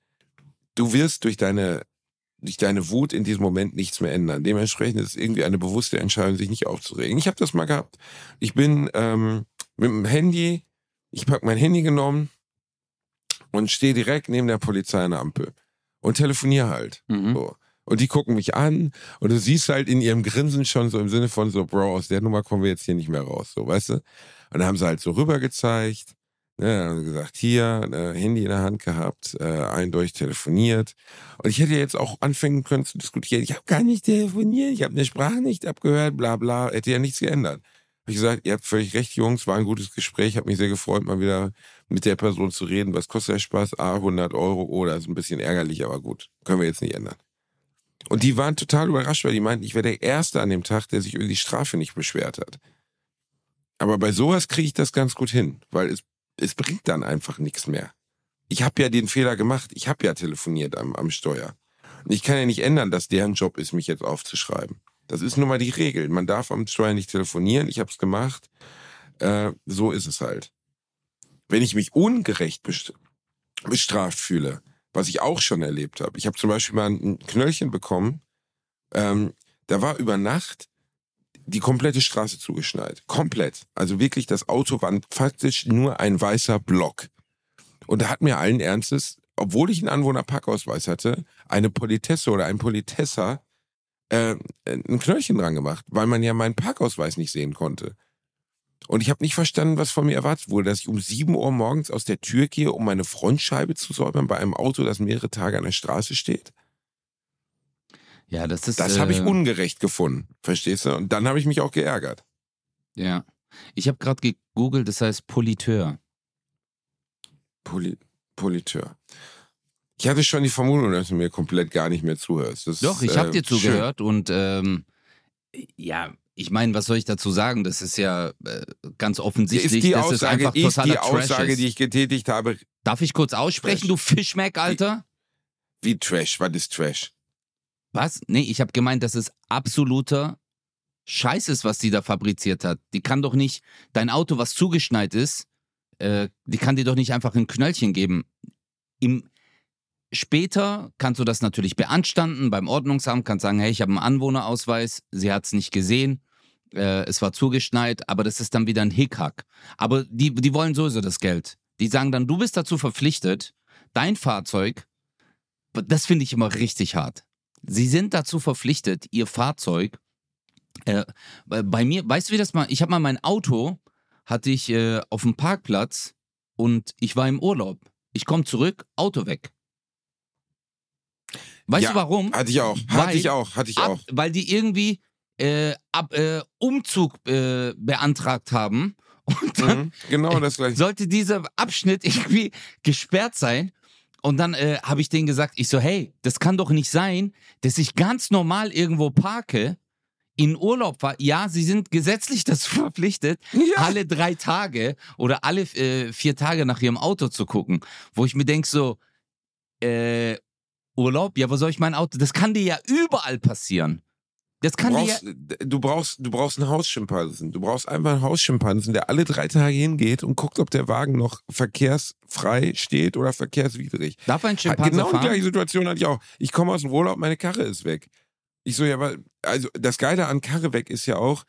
du wirst durch deine, durch deine Wut in diesem Moment nichts mehr ändern. Dementsprechend ist es irgendwie eine bewusste Entscheidung, sich nicht aufzuregen. Ich habe das mal gehabt. Ich bin ähm, mit dem Handy, ich habe mein Handy genommen, und stehe direkt neben der Polizei an der Ampel und telefoniere halt. Mhm. So. Und die gucken mich an und du siehst halt in ihrem Grinsen schon so im Sinne von so, Bro, aus der Nummer kommen wir jetzt hier nicht mehr raus, so, weißt du? Und dann haben sie halt so rüber gezeigt, ne, haben gesagt, hier, äh, Handy in der Hand gehabt, äh, eindeutig telefoniert. Und ich hätte jetzt auch anfangen können zu diskutieren, ich habe gar nicht telefoniert, ich habe eine Sprache nicht abgehört, bla bla, hätte ja nichts geändert. Ich gesagt, ihr habt völlig recht, Jungs, war ein gutes Gespräch, hat mich sehr gefreut, mal wieder mit der Person zu reden. Was kostet der Spaß? A, 100 Euro. Oh, das ist ein bisschen ärgerlich, aber gut. Können wir jetzt nicht ändern. Und die waren total überrascht, weil die meinten, ich wäre der Erste an dem Tag, der sich über die Strafe nicht beschwert hat. Aber bei sowas kriege ich das ganz gut hin, weil es, es bringt dann einfach nichts mehr. Ich habe ja den Fehler gemacht, ich habe ja telefoniert am, am Steuer. Und ich kann ja nicht ändern, dass deren Job ist, mich jetzt aufzuschreiben. Das ist nun mal die Regel. Man darf am Steuer nicht telefonieren, ich habe es gemacht. Äh, so ist es halt. Wenn ich mich ungerecht best- bestraft fühle, was ich auch schon erlebt habe. Ich habe zum Beispiel mal ein Knöllchen bekommen, ähm, da war über Nacht die komplette Straße zugeschneit. Komplett. Also wirklich, das Auto war faktisch nur ein weißer Block. Und da hat mir allen Ernstes, obwohl ich einen Anwohnerparkausweis hatte, eine Politesse oder ein Politesser äh, ein Knöllchen dran gemacht, weil man ja meinen Parkausweis nicht sehen konnte. Und ich habe nicht verstanden, was von mir erwartet wurde, dass ich um 7 Uhr morgens aus der Tür gehe, um meine Frontscheibe zu säubern bei einem Auto, das mehrere Tage an der Straße steht. Ja, das ist. Das äh, habe ich ungerecht gefunden, verstehst du? Und dann habe ich mich auch geärgert. Ja. Ich habe gerade gegoogelt, das heißt Politeur. Poli Politeur. Ich hatte schon die Vermutung, dass du mir komplett gar nicht mehr zuhörst. Das Doch, ich habe äh, dir schön. zugehört und ähm, ja, ich meine, was soll ich dazu sagen? Das ist ja äh, ganz offensichtlich, Ist die dass es Aussage, einfach ist die Trash Aussage ist. die ich getätigt habe, Darf ich kurz aussprechen, Trash. du Fischmeck, Alter? wie Trash? Was ist Trash? Was? Nee, ich habe gemeint, dass es absoluter Scheiß ist, was die da fabriziert hat. Die kann doch nicht, dein Auto, was zugeschneit ist, äh, die kann dir doch nicht einfach ein Knöllchen geben. Im, später kannst du das natürlich beanstanden beim Ordnungsamt, kannst sagen, hey, ich habe einen Anwohnerausweis, sie hat es nicht gesehen, äh, es war zugeschneit, aber das ist dann wieder ein Hickhack. Aber die, die wollen sowieso das Geld. Die sagen dann, du bist dazu verpflichtet, dein Fahrzeug, das finde ich immer richtig hart. Sie sind dazu verpflichtet, ihr Fahrzeug. Äh, bei mir, weißt du, wie das mal? Ich habe mal mein Auto, hatte ich äh, auf dem Parkplatz und ich war im Urlaub. Ich komme zurück, Auto weg. Weißt Ja, du warum? Hatte ich auch. Weil- Hatte ich auch. Hatte ich Ab, auch. weil die irgendwie äh, ab, äh, Umzug äh, beantragt haben. Und dann Mhm. Genau das gleiche. sollte dieser Abschnitt irgendwie gesperrt sein. Und dann äh, habe ich denen gesagt, ich so, hey, das kann doch nicht sein, dass ich ganz normal irgendwo parke, in Urlaub war. Ja, sie sind gesetzlich dazu verpflichtet, Ja. alle drei Tage oder alle äh, vier Tage nach ihrem Auto zu gucken. Wo ich mir denke so, äh, Urlaub? Ja, wo soll ich mein Auto? Das kann dir ja überall passieren. Das Du kann dir ja... brauchst, du, brauchst, du brauchst einen Hausschimpansen. Du brauchst einfach einen Hausschimpansen, der alle drei Tage hingeht und guckt, ob der Wagen noch verkehrsfrei steht oder verkehrswidrig. Darf ein Schimpanse genau die fahren? gleiche Situation hatte ich auch. Ich komme aus dem Urlaub, meine Karre ist weg. Ich so, ja, aber, also das Geile an Karre weg ist ja auch,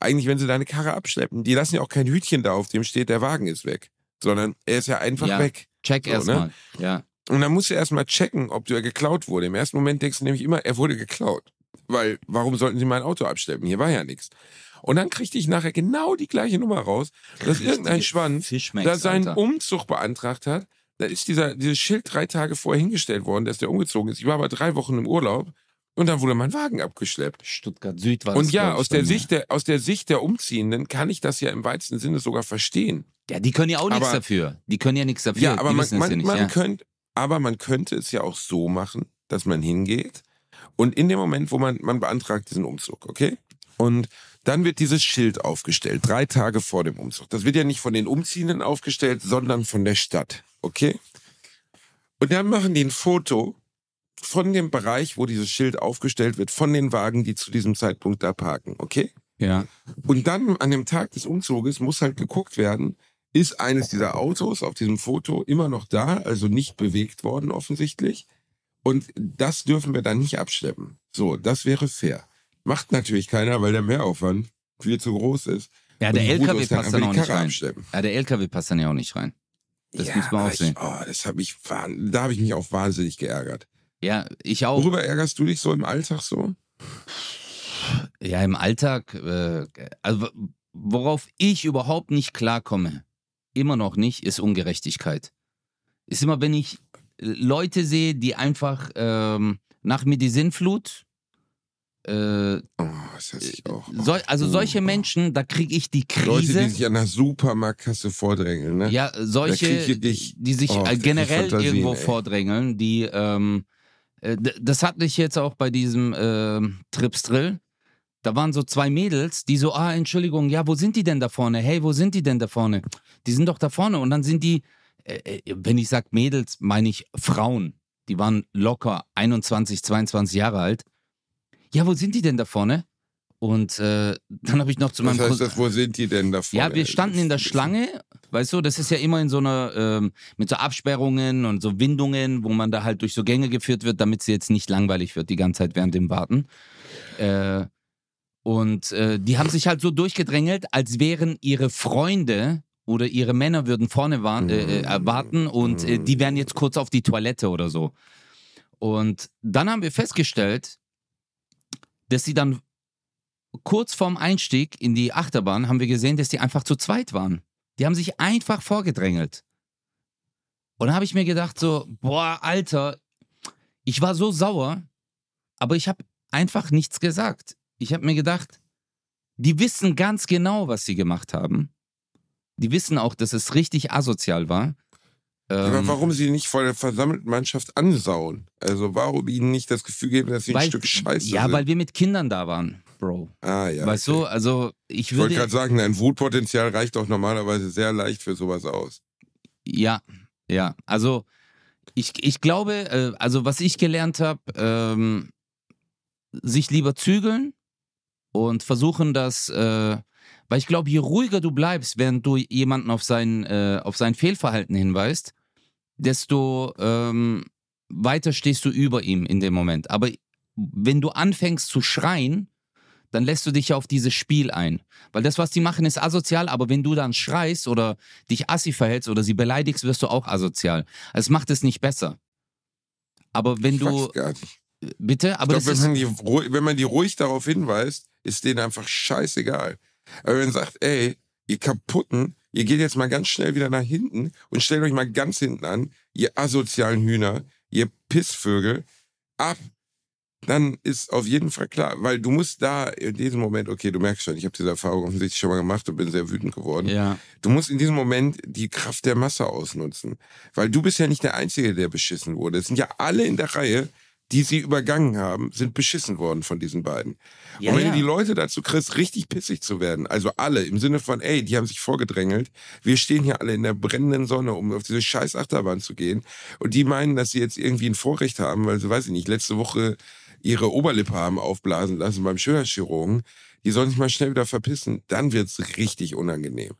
eigentlich, wenn sie deine Karre abschleppen, die lassen ja auch kein Hütchen da, auf dem steht, der Wagen ist weg. Sondern er ist ja einfach Ja. weg. Check So, ne? erstmal. Ja. Und dann musst du erstmal checken, ob der geklaut wurde. Im ersten Moment denkst du nämlich immer, er wurde geklaut. Weil, warum sollten sie mein Auto abschleppen? Hier war ja nichts. Und dann kriegte ich nachher genau die gleiche Nummer raus, dass irgendein Schwanz da seinen. Umzug beantragt hat. Da ist dieser, dieses Schild drei Tage vorher hingestellt worden, dass der umgezogen ist. Ich war aber drei Wochen im Urlaub und dann wurde mein Wagen abgeschleppt. Stuttgart Süd war und das, ja, glaub ich, aus der. Sicht der, aus der Sicht der Umziehenden kann ich das ja im weitesten Sinne sogar verstehen. Ja, die können ja auch nichts dafür. Die können ja nichts dafür. Ja, aber man, man, ja man ja. könnte, aber man könnte es ja auch so machen, dass man hingeht und in dem Moment, wo man, man beantragt diesen Umzug, okay? Und dann wird dieses Schild aufgestellt, drei Tage vor dem Umzug. Das wird ja nicht von den Umziehenden aufgestellt, sondern von der Stadt, okay? Und dann machen die ein Foto von dem Bereich, wo dieses Schild aufgestellt wird, von den Wagen, die zu diesem Zeitpunkt da parken, okay? ja. Und dann an dem Tag des Umzuges muss halt geguckt werden, ist eines dieser Autos auf diesem Foto immer noch da, also nicht bewegt worden offensichtlich. Und das dürfen wir dann nicht abschleppen. So, das wäre fair. Macht natürlich keiner, weil der Mehraufwand viel zu groß ist. ja, der LKW dann passt dann auch nicht rein. abschleppen. Ja, der LKW passt dann ja auch nicht rein. Das muss man auch sehen. Ich, oh, das hab ich, da habe ich mich auch wahnsinnig geärgert. Ja, ich auch. Worüber ärgerst du dich so im Alltag so? Ja, im Alltag, äh, also worauf ich überhaupt nicht klarkomme, immer noch nicht, ist Ungerechtigkeit. Ist immer, wenn ich Leute sehe, die einfach ähm, nach mir die Sinnflut, äh, Oh, das hasse ich auch. sol also Oh, solche oh. Menschen, da kriege ich die Leute, die Krise. sich an der Supermarktkasse vordrängeln, ne? Ja, solche, Da krieg ich- die sich oh, äh, generell irgendwo ey. vordrängeln, die, ähm, äh, das hatte ich jetzt auch bei diesem ähm, Trips Drill. Da waren so zwei Mädels, die so, ah, Entschuldigung, ja, wo sind die denn da vorne? Hey, wo sind die denn da vorne? Die sind doch da vorne. Und dann sind die, äh, äh, wenn ich sag Mädels, meine ich Frauen. Die waren locker 21, 22 Jahre alt. Ja, wo sind die denn da vorne? Und äh, dann habe ich noch zu Was meinem heißt Cousin- das, wo sind die denn da vorne? ja, wir standen in der Schlange Weißt du, das ist ja immer in so einer, ähm, mit so Absperrungen und so Windungen, wo man da halt durch so Gänge geführt wird, damit sie jetzt nicht langweilig wird die ganze Zeit während dem Warten. Äh, und äh, die haben sich halt so durchgedrängelt, als wären ihre Freunde oder ihre Männer würden vorne warten, äh, äh, warten und äh, die wären jetzt kurz auf die Toilette oder so. Und dann haben wir festgestellt, dass sie dann kurz vorm Einstieg in die Achterbahn haben wir gesehen, dass die einfach zu zweit waren. Die haben sich einfach vorgedrängelt. Und da habe ich mir gedacht so, boah, Alter, ich war so sauer, aber ich habe einfach nichts gesagt. Ich habe mir gedacht, die wissen ganz genau, was sie gemacht haben. Die wissen auch, dass es richtig asozial war. Aber Ähm, warum sie nicht vor der versammelten Mannschaft ansauen? Also warum ihnen nicht das Gefühl geben, dass sie ein weil, Stück Scheiße Ja, sind? weil wir mit Kindern da waren, Bro. ah, ja. weißt okay. du, also ich Ich wollte würde. gerade sagen, ein Wutpotenzial reicht doch normalerweise sehr leicht für sowas aus. Ja, ja. Also ich, ich glaube, äh, also was ich gelernt habe, ähm, sich lieber zügeln und versuchen, das, äh, weil ich glaube, je ruhiger du bleibst, während du jemanden auf sein, äh, auf sein Fehlverhalten hinweist, desto ähm, weiter stehst du über ihm in dem Moment. Aber wenn du anfängst zu schreien, dann lässt du dich ja auf dieses Spiel ein. Weil das, was die machen, ist asozial, aber wenn du dann schreist oder dich assi verhältst oder sie beleidigst, wirst du auch asozial. Es macht es nicht besser. Aber wenn Ich du. gar nicht. Bitte, aber ich das glaube, wenn, ist. man die ruhig- wenn man die ruhig darauf hinweist, ist denen einfach scheißegal. Aber wenn man sagt, ey, ihr Kaputten, ihr geht jetzt mal ganz schnell wieder nach hinten und stellt euch mal ganz hinten an, ihr asozialen Hühner, ihr Pissvögel, ab, dann ist auf jeden Fall klar, weil du musst da in diesem Moment, okay, du merkst schon, ich habe diese Erfahrung offensichtlich schon mal gemacht und bin sehr wütend geworden. Ja, Du musst in diesem Moment die Kraft der Masse ausnutzen. Weil du bist ja nicht der Einzige, der beschissen wurde. Es sind ja alle in der Reihe, die sie übergangen haben, sind beschissen worden von diesen beiden. Ja, und wenn ja. du die Leute dazu kriegst, richtig pissig zu werden, also alle, im Sinne von, ey, die haben sich vorgedrängelt, wir stehen hier alle in der brennenden Sonne, um auf diese scheiß Achterbahn zu gehen und die meinen, dass sie jetzt irgendwie ein Vorrecht haben, weil sie, weiß ich nicht, letzte Woche ihre Oberlippe haben aufblasen lassen beim Schönheitschirurgen, die sollen sich mal schnell wieder verpissen, dann wird's richtig unangenehm.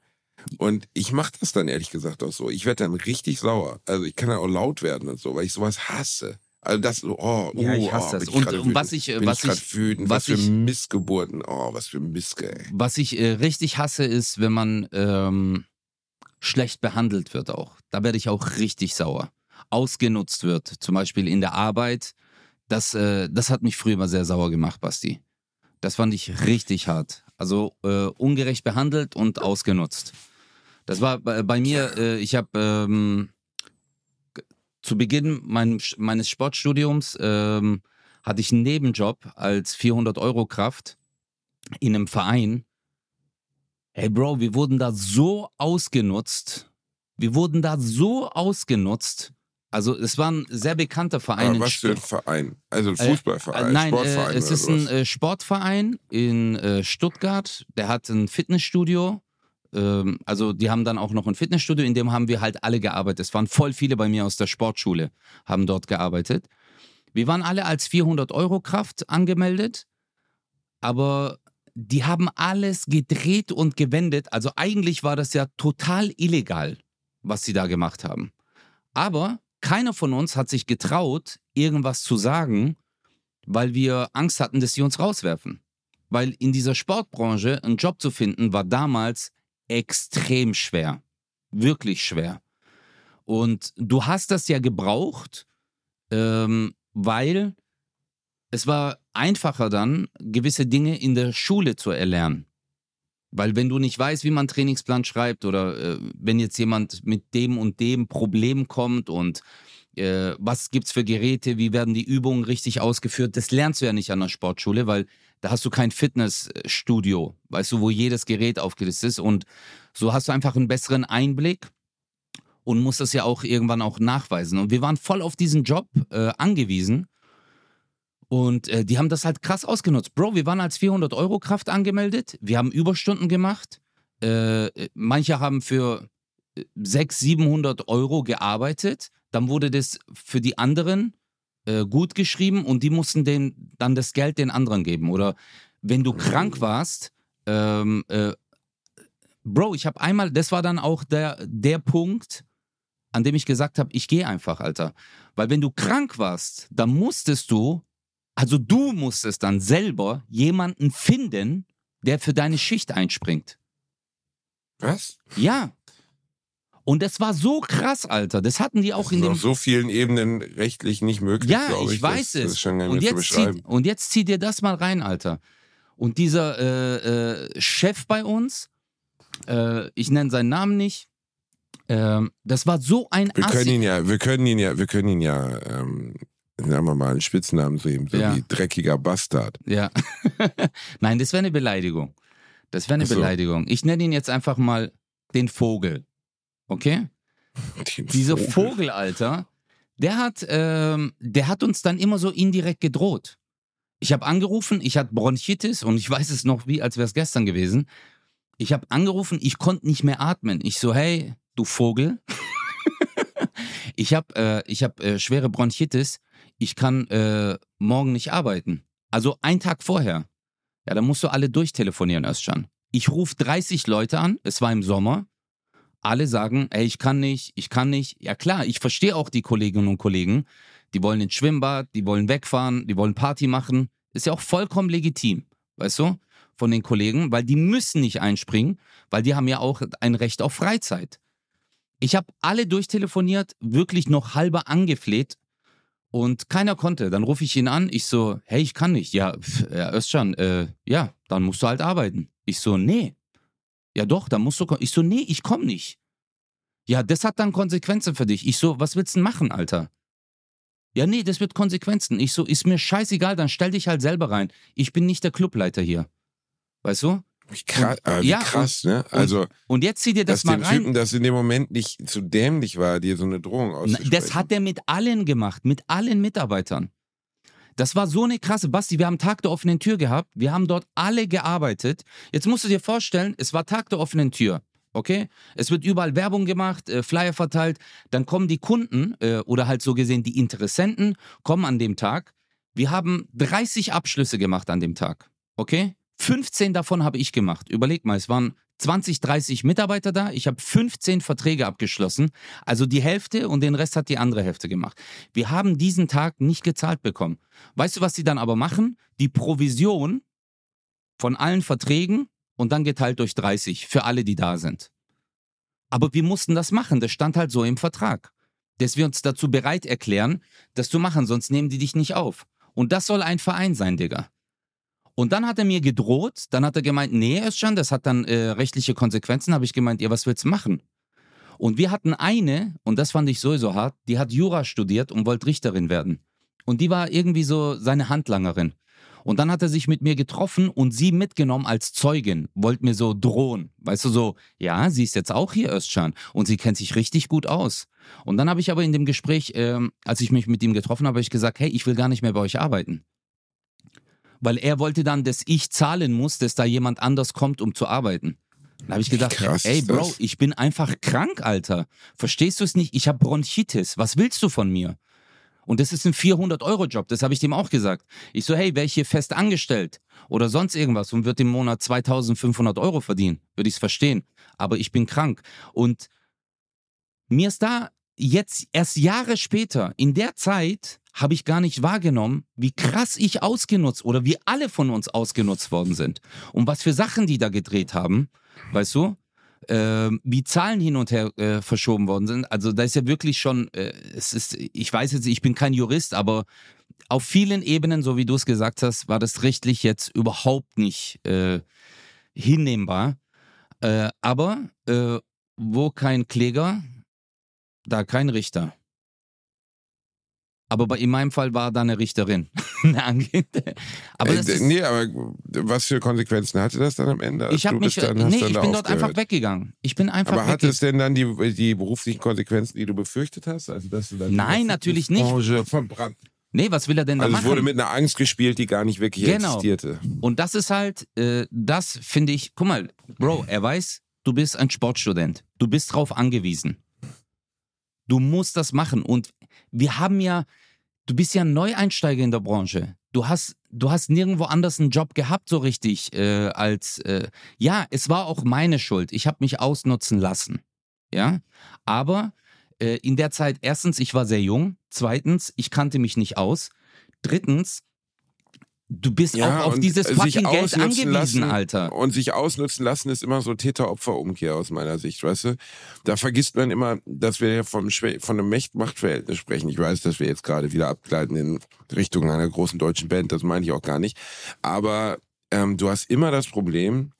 Und ich mache das dann ehrlich gesagt auch so. Ich werde dann richtig sauer. Also ich kann dann auch laut werden und so, weil ich sowas hasse. Also das, oh, Ja, ich oh, hasse oh, das. bin Und- und was ich, äh, bin was ich ich- wütend, was was, für ich- Missgeburten, oh, was für Missge, ey. was ich äh, richtig hasse, ist, wenn man ähm, schlecht behandelt wird auch. Da werde ich auch richtig sauer. Ausgenutzt wird, zum Beispiel in der Arbeit. Das, äh, das hat mich früher immer sehr sauer gemacht, Basti. Das fand ich richtig hart. Also äh, ungerecht behandelt und ausgenutzt. Das war bei, bei mir, äh, ich habe ähm, zu Beginn mein, meines Sportstudiums ähm, hatte ich einen Nebenjob als 400-Euro-Kraft in einem Verein. Hey Bro, wir wurden da so ausgenutzt. Wir wurden da so ausgenutzt. Also es war ein sehr bekannter Verein. Aber was für ein Verein? Also ein Äh, Fußballverein, äh, nein, Sportverein äh, es ist ein sowas? äh, Sportverein in äh, Stuttgart. Der hat ein Fitnessstudio. Ähm, also die haben dann auch noch ein Fitnessstudio, in dem haben wir halt alle gearbeitet. Es waren voll viele bei mir aus der Sportschule, haben dort gearbeitet. Wir waren alle als 400 Euro Kraft angemeldet, aber die haben alles gedreht und gewendet. Also eigentlich war das ja total illegal, was sie da gemacht haben. Aber keiner von uns hat sich getraut, irgendwas zu sagen, weil wir Angst hatten, dass sie uns rauswerfen. Weil in dieser Sportbranche einen Job zu finden, war damals extrem schwer. Wirklich schwer. Und du hast das ja gebraucht, ähm, weil es war einfacher dann, gewisse Dinge in der Schule zu erlernen. Weil wenn du nicht weißt, wie man einen Trainingsplan schreibt oder äh, wenn jetzt jemand mit dem und dem Problem kommt und äh, was gibt's für Geräte, wie werden die Übungen richtig ausgeführt, das lernst du ja nicht an der Sportschule, weil da hast du kein Fitnessstudio, weißt du, wo jedes Gerät aufgelistet ist und so hast du einfach einen besseren Einblick und musst das ja auch irgendwann auch nachweisen. Und wir waren voll auf diesen Job äh, angewiesen und äh, die haben das halt krass ausgenutzt. Bro, wir waren als 400-Euro-Kraft angemeldet. Wir haben Überstunden gemacht. Äh, manche haben für äh, 600, 700 Euro gearbeitet. Dann wurde das für die anderen äh, gut geschrieben und die mussten den, dann das Geld den anderen geben. Oder wenn du krank warst, ähm, äh, Bro, ich habe einmal, das war dann auch der, der Punkt, an dem ich gesagt habe, ich gehe einfach, Alter. Weil wenn du krank warst, dann musstest du, also du musstest dann selber jemanden finden, der für deine Schicht einspringt. Was? Ja. Und das war so krass, Alter. Das hatten die auch Das in dem. auf so vielen Ebenen rechtlich nicht möglich, Ja, ich, ich. weiß das, es. Das und, jetzt beschreiben. zieh, und jetzt zieh dir das mal rein, Alter. Und dieser äh, äh, Chef bei uns, äh, ich nenne seinen Namen nicht, ähm, das war so ein Wir können ihn ja, wir können ihn ja, wir können ihn ja, ähm, sagen wir mal, einen Spitznamen geben, so Ja. wie dreckiger Bastard. Ja. Nein, das wäre eine Beleidigung. Das wäre eine so. Beleidigung. Ich nenne ihn jetzt einfach mal den Vogel. Okay? Dieser Vogel, Alter, der hat, ähm, der hat uns dann immer so indirekt gedroht. Ich habe angerufen, ich hatte Bronchitis und ich weiß es noch wie, als wäre es gestern gewesen. Ich habe angerufen, ich konnte nicht mehr atmen. Ich so, hey, du Vogel. ich habe äh, ich hab, äh, schwere Bronchitis. Ich kann äh, morgen nicht arbeiten. Also einen Tag vorher. Ja, da musst du alle durchtelefonieren, Özcan. Ich rufe 30 Leute an, es war im Sommer. Alle sagen, ey, ich kann nicht, ich kann nicht. Ja klar, ich verstehe auch die Kolleginnen und Kollegen. Die wollen ins Schwimmbad, die wollen wegfahren, die wollen Party machen. Ist ja auch vollkommen legitim, weißt du, von den Kollegen, weil die müssen nicht einspringen, weil die haben ja auch ein Recht auf Freizeit. Ich habe alle durchtelefoniert, wirklich noch halber angefleht und keiner konnte. Dann rufe ich ihn an, ich so, hey, ich kann nicht. Ja, pf, Özcan, äh, ja, dann musst du halt arbeiten. Ich so, nee. Ja doch, dann musst du, ko- ich so, nee, ich komm nicht. Ja, das hat dann Konsequenzen für dich. Ich so, was willst du denn machen, Alter? Ja, nee, das wird Konsequenzen. Ich so, ist mir scheißegal, dann stell dich halt selber rein. Ich bin nicht der Clubleiter hier. Weißt du? Wie krass, Und- äh, wie ja, krass ne? Also, Und jetzt zieh dir das dass mal dem rein. Typen das in dem Moment nicht zu dämlich war, dir so eine Drohung auszusprechen. Das hat er mit allen gemacht, mit allen Mitarbeitern. Das war so eine krasse, Basti, wir haben Tag der offenen Tür gehabt, wir haben dort alle gearbeitet. Jetzt musst du dir vorstellen, es war Tag der offenen Tür, okay? Es wird überall Werbung gemacht, äh, Flyer verteilt, dann kommen die Kunden äh, oder halt so gesehen die Interessenten, kommen an dem Tag. Wir haben 30 Abschlüsse gemacht an dem Tag, okay? 15 davon habe ich gemacht. Überleg mal, es waren 20, 30 Mitarbeiter da. Ich habe 15 Verträge abgeschlossen. Also die Hälfte und den Rest hat die andere Hälfte gemacht. Wir haben diesen Tag nicht gezahlt bekommen. Weißt du, was sie dann aber machen? Die Provision von allen Verträgen und dann geteilt durch 30 für alle, die da sind. Aber wir mussten das machen. Das stand halt so im Vertrag. Dass wir uns dazu bereit erklären, das zu machen, sonst nehmen die dich nicht auf. Und das soll ein Verein sein, Digga. Und dann hat er mir gedroht, dann hat er gemeint, nee, Özcan, das hat dann äh, rechtliche Konsequenzen. Habe ich gemeint, ja, was willst du machen? Und wir hatten eine, und das fand ich sowieso hart, die hat Jura studiert und wollte Richterin werden. Und die war irgendwie so seine Handlangerin. Und dann hat er sich mit mir getroffen und sie mitgenommen als Zeugin, wollte mir so drohen. Weißt du, so, ja, sie ist jetzt auch hier, Özcan, und sie kennt sich richtig gut aus. Und dann habe ich aber in dem Gespräch, ähm, als ich mich mit ihm getroffen habe, habe ich gesagt, hey, ich will gar nicht mehr bei euch arbeiten. Weil er wollte dann, dass ich zahlen muss, dass da jemand anders kommt, um zu arbeiten. Dann habe ich gedacht, krass ey Bro, das? ich bin einfach krank, Alter. Verstehst du es nicht? Ich habe Bronchitis. Was willst du von mir? Und das ist ein 400-Euro-Job, das habe ich dem auch gesagt. Ich so, hey, wäre ich hier fest angestellt oder sonst irgendwas und würde im Monat 2500 Euro verdienen, würde ich es verstehen. Aber ich bin krank. Und mir ist da jetzt erst Jahre später, in der Zeit, habe ich gar nicht wahrgenommen, wie krass ich ausgenutzt oder wie alle von uns ausgenutzt worden sind. Und was für Sachen die da gedreht haben, weißt du? ähm, wie Zahlen hin und her äh, verschoben worden sind. Also da ist ja wirklich schon, äh, es ist, ich weiß jetzt, ich bin kein Jurist, aber auf vielen Ebenen, so wie du es gesagt hast, war das rechtlich jetzt überhaupt nicht äh, hinnehmbar. Äh, aber äh, wo kein Kläger, da kein Richter. Aber bei, in meinem Fall war da eine Richterin. eine Angehende. aber Äh, ist, nee, aber was für Konsequenzen hatte das dann am Ende? ich habe mich, dann, nee, ich bin dort einfach aufgehört? weggegangen. Ich bin einfach Aber hatte es denn dann die, die beruflichen Konsequenzen, die du befürchtet hast? Also, dass du dann Nein, natürlich nicht. Verbrannt. Nee, was will er denn da Also es machen? wurde mit einer Angst gespielt, die gar nicht wirklich Genau. existierte. Und das ist halt, äh, das finde ich, guck mal, Bro, er weiß, du bist ein Sportstudent. Du bist drauf angewiesen. Du musst das machen. Und wir haben ja, du bist ja ein Neueinsteiger in der Branche. Du hast, du hast nirgendwo anders einen Job gehabt, so richtig, äh, als, äh, ja, es war auch meine Schuld. Ich habe mich ausnutzen lassen. Ja, aber äh, in der Zeit, erstens, ich war sehr jung. Zweitens, ich kannte mich nicht aus. Drittens, du bist Ja, auch auf dieses fucking Geld angewiesen, lassen, Alter. Und sich ausnutzen lassen ist immer so Täter-Opfer-Umkehr aus meiner Sicht, weißt du? Da vergisst man immer, dass wir ja vom von einem Mächt-Macht-Verhältnis sprechen. Ich weiß, dass wir jetzt gerade wieder abgleiten in Richtung einer großen deutschen Band, das meine ich auch gar nicht. Aber ähm, du hast immer das Problem,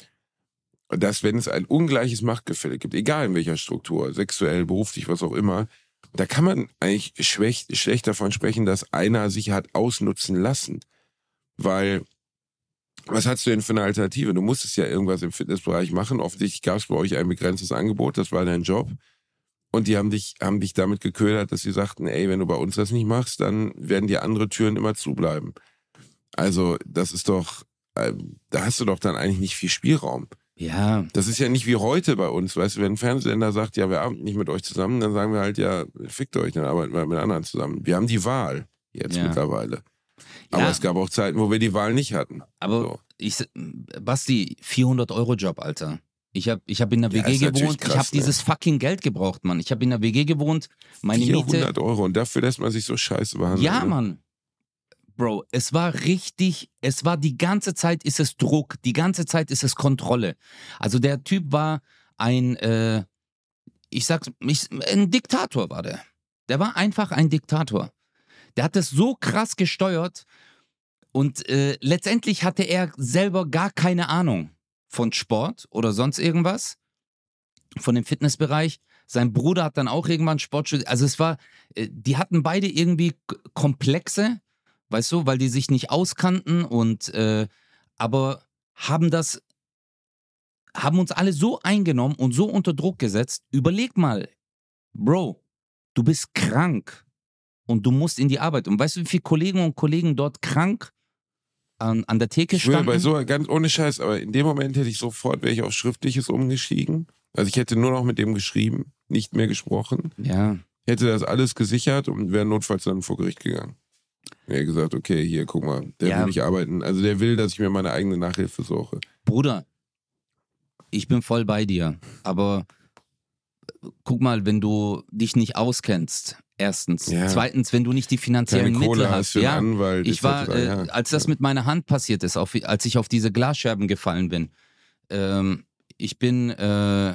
dass wenn es ein ungleiches Machtgefälle gibt, egal in welcher Struktur, sexuell, beruflich, was auch immer, da kann man eigentlich schlecht, schlecht davon sprechen, dass einer sich hat ausnutzen lassen. Weil, was hast du denn für eine Alternative? Du musstest ja irgendwas im Fitnessbereich machen. Offensichtlich gab es bei euch ein begrenztes Angebot, das war dein Job. Und die haben dich, haben dich damit geködert, dass sie sagten, ey, wenn du bei uns das nicht machst, dann werden dir andere Türen immer zubleiben. Also, das ist doch, äh, da hast du doch dann eigentlich nicht viel Spielraum. Ja, Das ist ja nicht wie heute bei uns, weißt du, wenn ein Fernsehsender sagt, ja, wir arbeiten nicht mit euch zusammen, dann sagen wir halt, ja, fickt euch, dann arbeiten wir mit anderen zusammen. Wir haben die Wahl jetzt Ja. mittlerweile. Aber Ja. es gab auch Zeiten, wo wir die Wahl nicht hatten. aber So. ich, Basti, 400 Euro Job, Alter. Ich habe ich hab in der Ja, WG natürlich gewohnt, ich krass, habe dieses fucking Geld gebraucht, Mann. Ich habe in der WG gewohnt, meine Miete. 400 Euro und dafür lässt man sich so scheiße behandeln. Ja, ne? Mann. Bro, es war richtig, es war die ganze Zeit ist es Druck, die ganze Zeit ist es Kontrolle. Also der Typ war ein, äh, ich sag's, ich, ein Diktator war der. Der war einfach ein Diktator. Der hat es so krass gesteuert und äh, letztendlich hatte er selber gar keine Ahnung von Sport oder sonst irgendwas, von dem Fitnessbereich. Sein Bruder hat dann auch irgendwann Sport studiert. Also es war, äh, die hatten beide irgendwie Komplexe, weißt du, weil die sich nicht auskannten und äh, aber haben das, haben uns alle so eingenommen und so unter Druck gesetzt. Überleg mal, Bro, du bist krank und du musst in die Arbeit. Und weißt du, wie viele Kollegen und Kollegen dort krank an, an der Theke Ich standen? bei so, ganz ohne Scheiß, aber in dem Moment hätte ich sofort, wäre ich auf Schriftliches umgestiegen. Also ich hätte nur noch mit dem geschrieben, nicht mehr gesprochen. ja, Hätte das alles gesichert und wäre notfalls dann vor Gericht gegangen. Er hätte gesagt, okay, hier, guck mal, der Ja. will nicht arbeiten. Also der will, dass ich mir meine eigene Nachhilfe suche. Bruder, ich bin voll bei dir, aber guck mal, wenn du dich nicht auskennst, erstens. Ja. Zweitens, wenn du nicht die Keine finanziellen Kohle Mittel hast hast. für Ja, Anwalt. ich war, äh, ja. als das mit meiner Hand passiert ist, auf, als ich auf diese Glasscherben gefallen bin, ähm, ich bin, äh,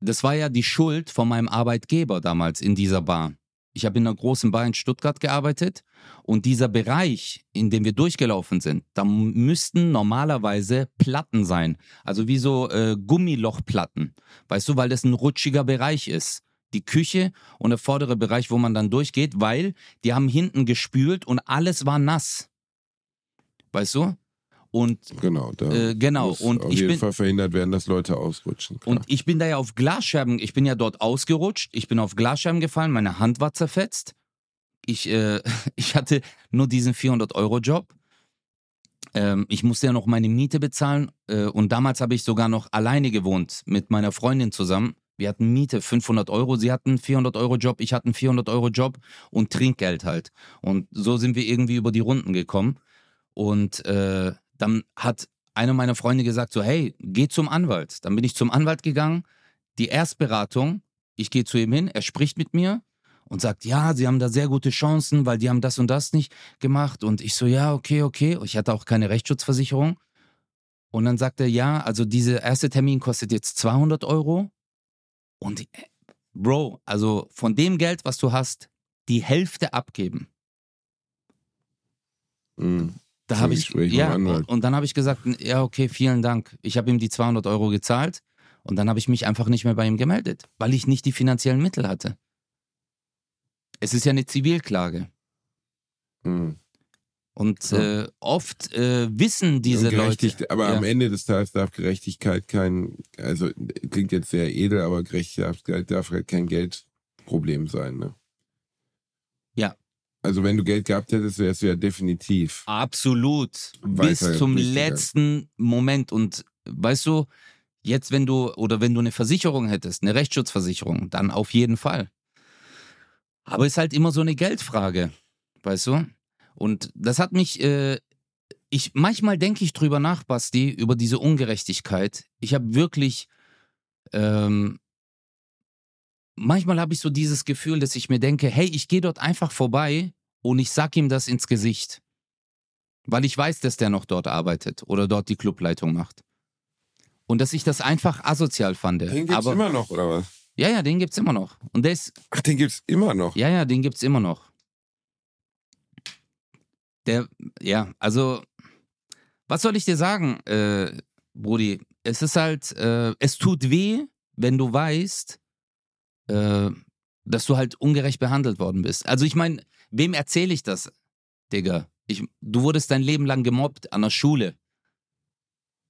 das war ja die Schuld von meinem Arbeitgeber damals in dieser Bar. Ich habe in einer großen Bar in Stuttgart gearbeitet und dieser Bereich, in dem wir durchgelaufen sind, da müssten normalerweise Platten sein. Also wie so äh, Gummilochplatten. Weißt du, weil das ein rutschiger Bereich ist. Die Küche und der vordere Bereich, wo man dann durchgeht, weil die haben hinten gespült und alles war nass. Weißt du? Und Genau, da äh, genau. muss Und auf ich jeden bin, Fall verhindert werden, dass Leute ausrutschen. Klar. und ich bin da ja auf Glasscherben, ich bin ja dort ausgerutscht, ich bin auf Glasscherben gefallen, meine Hand war zerfetzt. Ich, äh, ich hatte nur diesen 400-Euro-Job. Ähm, ich musste ja noch meine Miete bezahlen äh, und damals habe ich sogar noch alleine gewohnt mit meiner Freundin zusammen. Wir hatten Miete 500 Euro, sie hatten einen 400-Euro-Job, ich hatte einen 400-Euro-Job und Trinkgeld halt. Und so sind wir irgendwie über die Runden gekommen. Und äh, dann hat eine meiner Freunde gesagt so, hey, geh zum Anwalt. Dann bin ich zum Anwalt gegangen, die Erstberatung, ich gehe zu ihm hin, er spricht mit mir und sagt, ja, sie haben da sehr gute Chancen, weil die haben das und das nicht gemacht. Und ich so, ja, okay, okay. Ich hatte auch keine Rechtsschutzversicherung. Und dann sagt er, ja, also dieser erste Termin kostet jetzt 200 Euro. Und äh, Bro, also von dem Geld, was du hast, die Hälfte abgeben. Mhm. Da habe ich, ja, und dann habe ich gesagt, ja, okay, vielen Dank. Ich habe ihm die 200 Euro gezahlt und dann habe ich mich einfach nicht mehr bei ihm gemeldet, weil ich nicht die finanziellen Mittel hatte. Es ist ja eine Zivilklage. Mhm. Und Ja. äh, oft äh, wissen diese Leute. Aber ja. am Ende des Tages darf Gerechtigkeit kein, also klingt jetzt sehr edel, aber Gerechtigkeit darf halt kein Geldproblem sein. Ne? Ja. Also wenn du Geld gehabt hättest, wärst du ja definitiv. Absolut. Bis zum letzten Moment. Und weißt du, jetzt, wenn du, oder wenn du eine Versicherung hättest, eine Rechtsschutzversicherung, dann auf jeden Fall. Aber ist halt immer so eine Geldfrage. Weißt du? Und das hat mich, äh, ich, manchmal denke ich drüber nach, Basti, über diese Ungerechtigkeit. Ich habe wirklich, ähm, manchmal habe ich so dieses Gefühl, dass ich mir denke, hey, ich gehe dort einfach vorbei und ich sag ihm das ins Gesicht. Weil ich weiß, dass der noch dort arbeitet oder dort die Clubleitung macht. Und dass ich das einfach asozial fand. Den gibt's Aber, immer noch, oder was? Ja, ja, den gibt's immer noch. Und der ist, Ach, den gibt's immer noch. ja, ja, den gibt's immer noch. Der, ja, also, was soll ich dir sagen, äh, Brudi? Es ist halt, äh, es tut weh, wenn du weißt, äh, dass du halt ungerecht behandelt worden bist. Also ich meine, wem erzähle ich das, Digga? Ich, du wurdest dein Leben lang gemobbt an der Schule.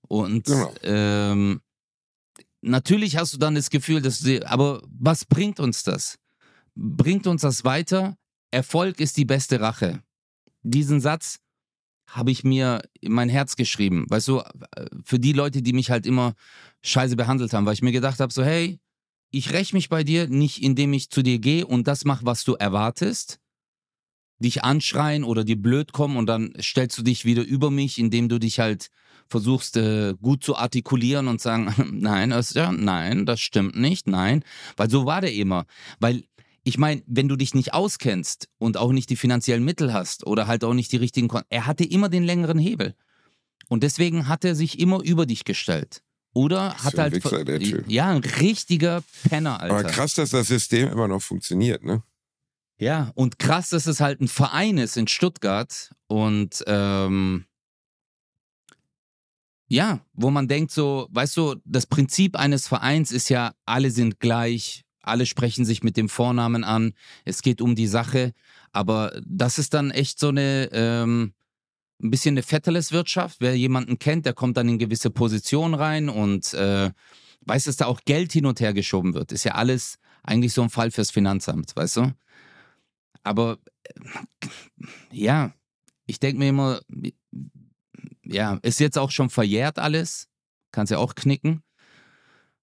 Und Genau. ähm, natürlich hast du dann das Gefühl, dass du, aber was bringt uns das? Bringt uns das weiter? Erfolg ist die beste Rache. Diesen Satz habe ich mir in mein Herz geschrieben. Weißt du, für die Leute, die mich halt immer scheiße behandelt haben, weil ich mir gedacht habe, so, hey, ich räche mich bei dir nicht, indem ich zu dir gehe und das mache, was du erwartest, dich anschreien oder dir blöd kommen und dann stellst du dich wieder über mich, indem du dich halt versuchst äh, gut zu artikulieren und sagen, nein, Özcan, nein, das stimmt nicht, nein, weil so war der immer, weil ich meine, wenn du dich nicht auskennst und auch nicht die finanziellen Mittel hast oder halt auch nicht die richtigen, Kon er hatte immer den längeren Hebel und deswegen hat er sich immer über dich gestellt. Oder Was hat ein halt Wichser, der Typ. ja ein richtiger Penner, Alter. Aber krass, dass das System immer noch funktioniert, ne? Ja, und krass, dass es halt ein Verein ist in Stuttgart und ähm, ja, wo man denkt so, weißt du, das Prinzip eines Vereins ist ja, alle sind gleich, alle sprechen sich mit dem Vornamen an, es geht um die Sache, aber das ist dann echt so eine, ähm, ein bisschen eine Vetterles-Wirtschaft. Wer jemanden kennt, der kommt dann in gewisse Positionen rein und äh, weiß, dass da auch Geld hin und her geschoben wird. Ist ja alles eigentlich so ein Fall fürs Finanzamt, weißt du? Aber äh, ja, ich denke mir immer, ja, ist jetzt auch schon verjährt alles. Kannst ja auch knicken.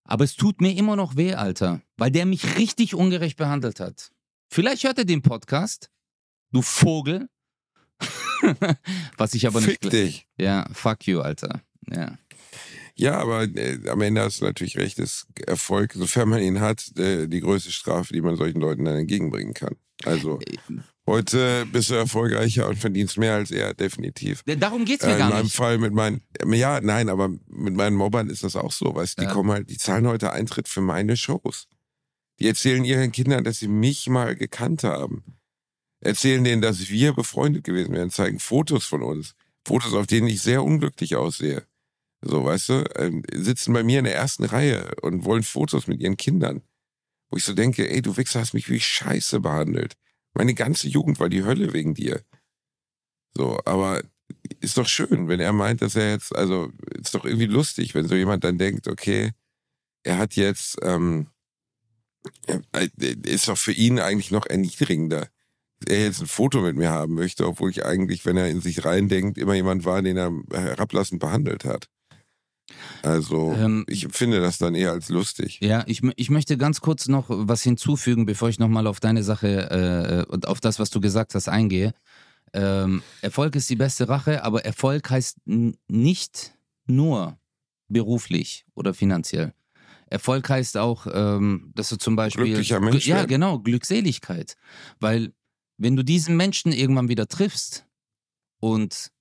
Aber es tut mir immer noch weh, Alter, weil der mich richtig ungerecht behandelt hat. Vielleicht hört er den Podcast, du Vogel. Was ich aber Fick nicht. dich. Ja, fuck you, Alter. Ja. Ja, aber äh, am Ende hast du natürlich recht, ist Erfolg, sofern man ihn hat, äh, die größte Strafe, die man solchen Leuten dann entgegenbringen kann. Also heute bist du erfolgreicher und verdienst mehr als er, definitiv. Darum geht's Äh, mir in gar meinem nicht. Fall mit meinen, ja, nein, aber mit meinen Mobbern ist das auch so, weißt du, die Ja. kommen halt, die zahlen heute Eintritt für meine Shows. Die erzählen ihren Kindern, dass sie mich mal gekannt haben. Erzählen denen, dass wir befreundet gewesen wären, zeigen Fotos von uns. Fotos, auf denen ich sehr unglücklich aussehe. So, weißt du, ähm, sitzen bei mir in der ersten Reihe und wollen Fotos mit ihren Kindern. Wo ich so denke, ey, du Wichser hast mich wie Scheiße behandelt. Meine ganze Jugend war die Hölle wegen dir. So, aber ist doch schön, wenn er meint, dass er jetzt, also ist doch irgendwie lustig, wenn so jemand dann denkt, okay, er hat jetzt, ähm, er- ist doch für ihn eigentlich noch erniedrigender. Er jetzt ein Foto mit mir haben möchte, obwohl ich eigentlich, wenn er in sich reindenkt, immer jemand war, den er herablassend behandelt hat. Also, Ähm, ich empfinde das dann eher als lustig. Ja, ich, ich möchte ganz kurz noch was hinzufügen, bevor ich nochmal auf deine Sache äh, und auf das, was du gesagt hast, eingehe. Ähm, Erfolg ist die beste Rache, aber Erfolg heißt nicht nur beruflich oder finanziell. Erfolg heißt auch, ähm, dass du zum Beispiel. Glücklicher Mensch Ja, genau, Glückseligkeit. Weil, wenn du diesen Menschen irgendwann wieder triffst und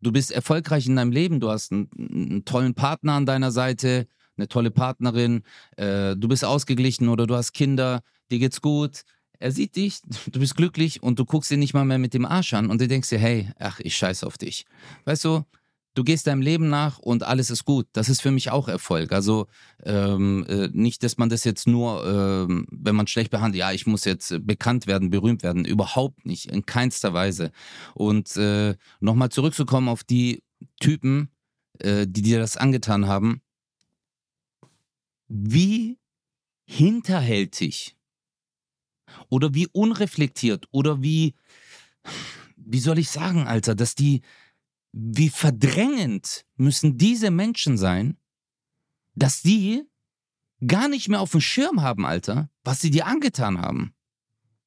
du bist erfolgreich in deinem Leben, du hast einen, einen tollen Partner an deiner Seite, eine tolle Partnerin, äh, du bist ausgeglichen oder du hast Kinder, dir geht's gut. Er sieht dich, du bist glücklich und du guckst ihn nicht mal mehr mit dem Arsch an und du denkst dir, hey, ach, ich scheiß auf dich. Weißt du, du gehst deinem Leben nach und alles ist gut. Das ist für mich auch Erfolg. Also ähm, äh, nicht, dass man das jetzt nur, ähm, wenn man schlecht behandelt, ja, ich muss jetzt bekannt werden, berühmt werden. Überhaupt nicht, in keinster Weise. Und äh, nochmal zurückzukommen auf die Typen, äh, die dir das angetan haben. Wie hinterhältig oder wie unreflektiert oder wie, wie soll ich sagen, Alter, dass die, wie verdrängend müssen diese Menschen sein, dass die gar nicht mehr auf dem Schirm haben, Alter, was sie dir angetan haben.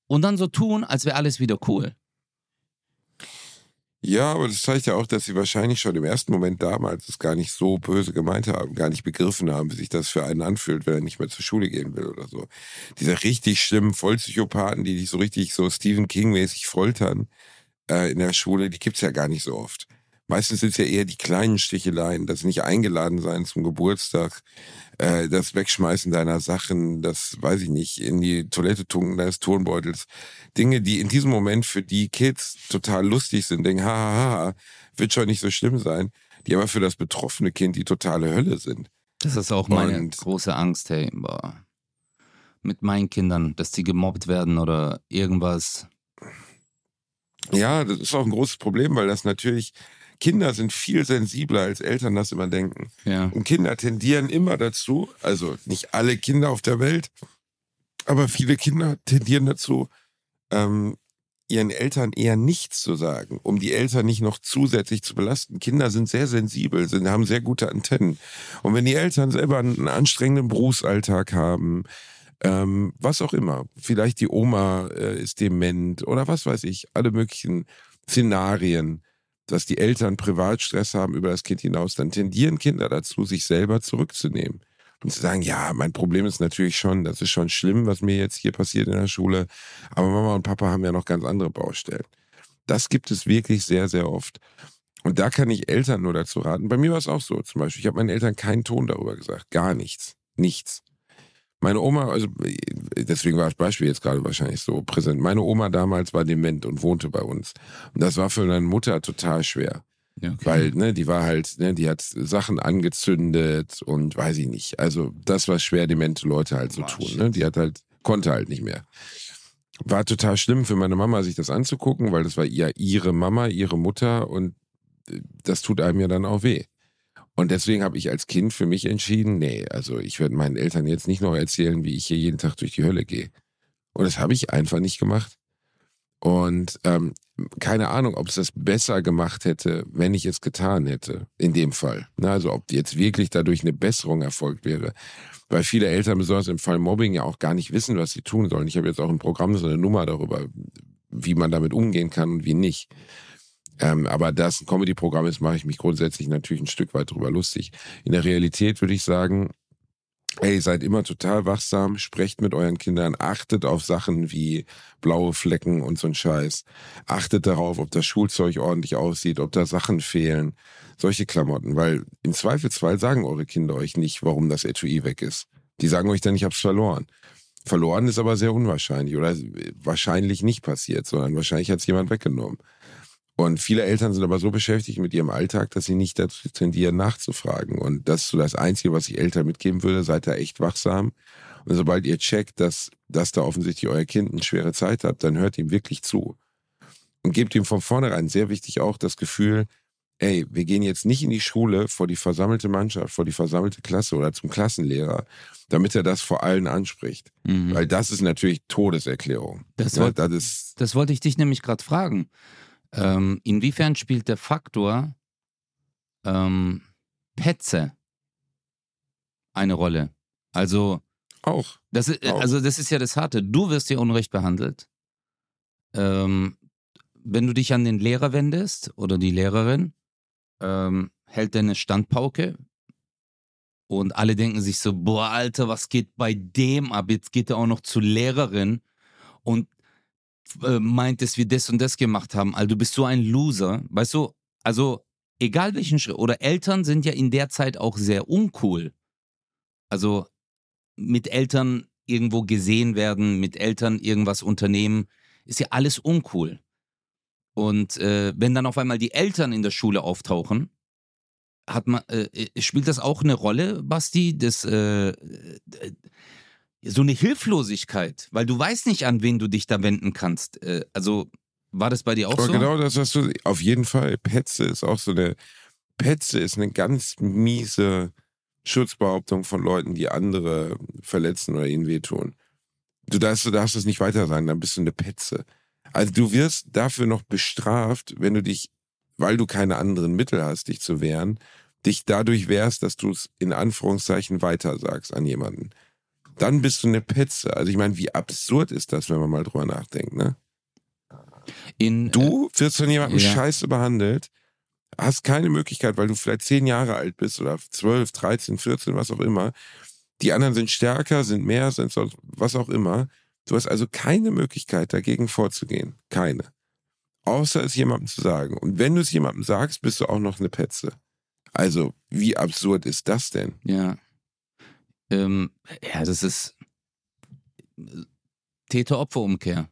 Und dann so tun, als wäre alles wieder cool. Ja, aber das zeigt ja auch, dass sie wahrscheinlich schon im ersten Moment damals es gar nicht so böse gemeint haben, gar nicht begriffen haben, wie sich das für einen anfühlt, wenn er nicht mehr zur Schule gehen will oder so. Diese richtig schlimmen Vollpsychopathen, die dich so richtig so Stephen King-mäßig foltern äh, in der Schule, die gibt's ja gar nicht so oft. Meistens sind es ja eher die kleinen Sticheleien, das nicht eingeladen sein zum Geburtstag, äh, das Wegschmeißen deiner Sachen, das, weiß ich nicht, in die Toilette tunken deines Turnbeutels. Dinge, die in diesem Moment für die Kids total lustig sind, denken, hahaha, wird schon nicht so schlimm sein, die aber für das betroffene Kind die totale Hölle sind. Das ist auch meine Und- große Angst, hey, boah. Mit meinen Kindern, dass die gemobbt werden oder irgendwas. Ja, das ist auch ein großes Problem, weil das natürlich, Kinder sind viel sensibler, als Eltern das immer denken. Ja. Und Kinder tendieren immer dazu, also nicht alle Kinder auf der Welt, aber viele Kinder tendieren dazu, ähm, ihren Eltern eher nichts zu sagen, um die Eltern nicht noch zusätzlich zu belasten. Kinder sind sehr sensibel, sind, haben sehr gute Antennen. Und wenn die Eltern selber einen anstrengenden Berufsalltag haben, ähm, was auch immer, vielleicht die Oma äh, ist dement oder was weiß ich, alle möglichen Szenarien, dass die Eltern Privatstress haben über das Kind hinaus, dann tendieren Kinder dazu, sich selber zurückzunehmen und zu sagen, ja, mein Problem ist natürlich schon, das ist schon schlimm, was mir jetzt hier passiert in der Schule, aber Mama und Papa haben ja noch ganz andere Baustellen. Das gibt es wirklich sehr, sehr oft. Und da kann ich Eltern nur dazu raten. Bei mir war es auch so. Zum Beispiel, ich habe meinen Eltern keinen Ton darüber gesagt. Gar nichts. Nichts. Meine Oma, also deswegen war das Beispiel jetzt gerade wahrscheinlich so präsent. Meine Oma damals war dement und wohnte bei uns. Und das war für meine Mutter total schwer. ja okay. Weil, ne, die war halt, ne, die hat Sachen angezündet und weiß ich nicht. Also das, was schwer demente Leute halt so tun. shit. Ne? Die hat halt, konnte halt nicht mehr. War total schlimm für meine Mama, sich das anzugucken, weil das war ja ihre Mama, ihre Mutter und äh, das tut einem ja dann auch weh. Und deswegen habe ich als Kind für mich entschieden, nee, also ich werde meinen Eltern jetzt nicht noch erzählen, wie ich hier jeden Tag durch die Hölle gehe. Und das habe ich einfach nicht gemacht. Und ähm, keine Ahnung, ob es das besser gemacht hätte, wenn ich es getan hätte, in dem Fall. Na, also ob jetzt wirklich dadurch eine Besserung erfolgt wäre. Weil viele Eltern, besonders im Fall Mobbing, ja auch gar nicht wissen, was sie tun sollen. Ich habe jetzt auch im Programm so eine Nummer darüber, wie man damit umgehen kann und wie nicht. Ähm, aber da es ein Comedy-Programm ist, mache ich mich grundsätzlich natürlich ein Stück weit drüber lustig. In der Realität würde ich sagen, Ey, seid immer total wachsam, sprecht mit euren Kindern, achtet auf Sachen wie blaue Flecken und so ein Scheiß. Achtet darauf, ob das Schulzeug ordentlich aussieht, ob da Sachen fehlen. Solche Klamotten, weil im Zweifelsfall sagen eure Kinder euch nicht, warum das Etui weg ist. Die sagen euch dann, ich hab's verloren. Verloren ist aber sehr unwahrscheinlich oder wahrscheinlich nicht passiert, sondern wahrscheinlich hat's jemand weggenommen. Und viele Eltern sind aber so beschäftigt mit ihrem Alltag, dass sie nicht dazu tendieren, nachzufragen. Und das ist so das Einzige, was ich Eltern mitgeben würde. Seid da echt wachsam. Und sobald ihr checkt, dass, dass da offensichtlich euer Kind eine schwere Zeit hat, dann hört ihm wirklich zu. Und gebt ihm von vornherein, sehr wichtig auch, das Gefühl, ey, wir gehen jetzt nicht in die Schule vor die versammelte Mannschaft, vor die versammelte Klasse oder zum Klassenlehrer, damit er das vor allen anspricht. Mhm. Weil das ist natürlich Todeserklärung. Das Ja, wollt- das ist, Das wollte ich dich nämlich gerade fragen. Ähm, inwiefern spielt der Faktor ähm, Petze eine Rolle? Also auch. das, ist, Auch. also, das ist ja das Harte. Du wirst hier unrecht behandelt. Ähm, wenn du dich an den Lehrer wendest oder die Lehrerin, ähm, hält deine Standpauke und alle denken sich so, boah, Alter, was geht bei dem ab? Jetzt geht er auch noch zur Lehrerin und äh, meint, dass wir das und das gemacht haben. Also du bist so ein Loser. Weißt du, also egal welchen Schritt, oder Eltern sind ja in der Zeit auch sehr uncool. Also mit Eltern irgendwo gesehen werden, mit Eltern irgendwas unternehmen, ist ja alles uncool. Und äh, wenn dann auf einmal die Eltern in der Schule auftauchen, hat man, äh, äh, spielt das auch eine Rolle, Basti? Das, äh, so eine Hilflosigkeit, weil du weißt nicht, an wen du dich da wenden kannst. Äh, also war das bei dir auch Aber so? genau das hast du, auf jeden Fall. Petze ist auch so eine, Petze ist eine ganz miese Schutzbehauptung von Leuten, die andere verletzen oder ihnen wehtun. Du darfst, du darfst es nicht weiter sagen, dann bist du eine Petze. Also du wirst dafür noch bestraft, wenn du dich, weil du keine anderen Mittel hast, dich zu wehren, dich dadurch wehrst, dass du es in Anführungszeichen weiter sagst an jemanden. Dann bist du eine Petze. Also ich meine, wie absurd ist das, wenn man mal drüber nachdenkt, ne? In, Du wirst von jemandem ja. scheiße behandelt, hast keine Möglichkeit, weil du vielleicht zehn Jahre alt bist oder zwölf, 13, 14, was auch immer. Die anderen sind stärker, sind mehr, sind sonst was auch immer. Du hast also keine Möglichkeit, dagegen vorzugehen. Keine. Außer es jemandem zu sagen. Und wenn du es jemandem sagst, bist du auch noch eine Petze. Also, wie absurd ist das denn? Ja. Ähm, ja, das ist Täter-Opfer-Umkehr.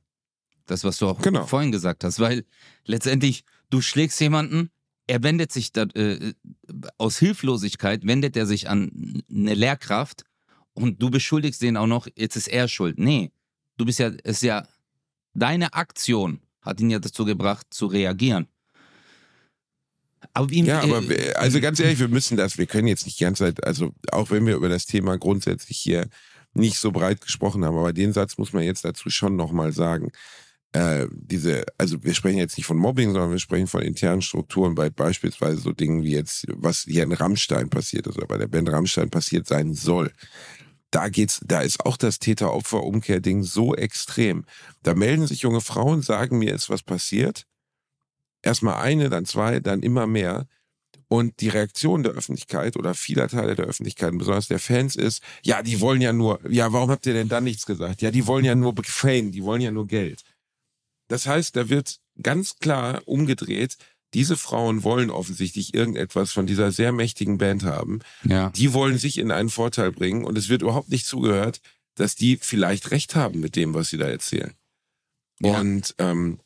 Das, was du auch Genau. vorhin gesagt hast. Weil letztendlich, du schlägst jemanden, er wendet sich da, äh, aus Hilflosigkeit, wendet er sich an eine Lehrkraft und du beschuldigst den auch noch, jetzt ist er schuld. Nee, du bist ja, es ist ja, deine Aktion hat ihn ja dazu gebracht, zu reagieren. Aber wie, Ja, äh, aber wir- also ganz ehrlich, wir müssen das, wir können jetzt nicht die ganze Zeit, also auch wenn wir über das Thema grundsätzlich hier nicht so breit gesprochen haben, aber den Satz muss man jetzt dazu schon nochmal sagen. Äh, diese, also wir sprechen jetzt nicht von Mobbing, sondern wir sprechen von internen Strukturen bei beispielsweise so Dingen wie jetzt, was hier in Rammstein passiert ist oder bei der Band Rammstein passiert sein soll. Da geht's, da ist auch das Täter-Opfer-Umkehr-Ding so extrem. Da melden sich junge Frauen, sagen mir ist was passiert. Erstmal eine, dann zwei, dann immer mehr. Und die Reaktion der Öffentlichkeit oder vieler Teile der Öffentlichkeit, besonders der Fans, ist, ja, die wollen ja nur, ja, warum habt ihr denn da nichts gesagt? Ja, die wollen ja nur Fame, die wollen ja nur Geld. Das heißt, da wird ganz klar umgedreht, diese Frauen wollen offensichtlich irgendetwas von dieser sehr mächtigen Band haben. ja. Die wollen sich in einen Vorteil bringen und es wird überhaupt nicht zugehört, dass die vielleicht recht haben mit dem, was sie da erzählen. Ja. Und ähm,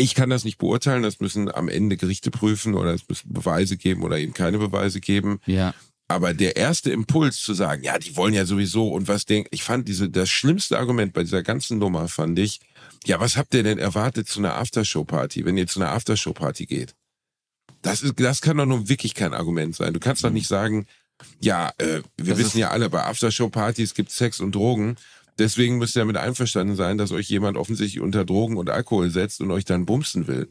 ich kann das nicht beurteilen, das müssen am Ende Gerichte prüfen oder es müssen Beweise geben oder eben keine Beweise geben. Ja. Aber der erste Impuls zu sagen, ja, die wollen ja sowieso und was denken, ich fand diese, das schlimmste Argument bei dieser ganzen Nummer fand ich, ja, was habt ihr denn erwartet zu einer Aftershow-Party, wenn ihr zu einer Aftershow-Party geht? Das ist, das kann doch nun wirklich kein Argument sein. Du kannst doch nicht sagen, ja, äh, wir Das wissen ja alle, bei Aftershow-Partys gibt Sex und Drogen. Deswegen müsst ihr damit einverstanden sein, dass euch jemand offensichtlich unter Drogen und Alkohol setzt und euch dann bumsen will.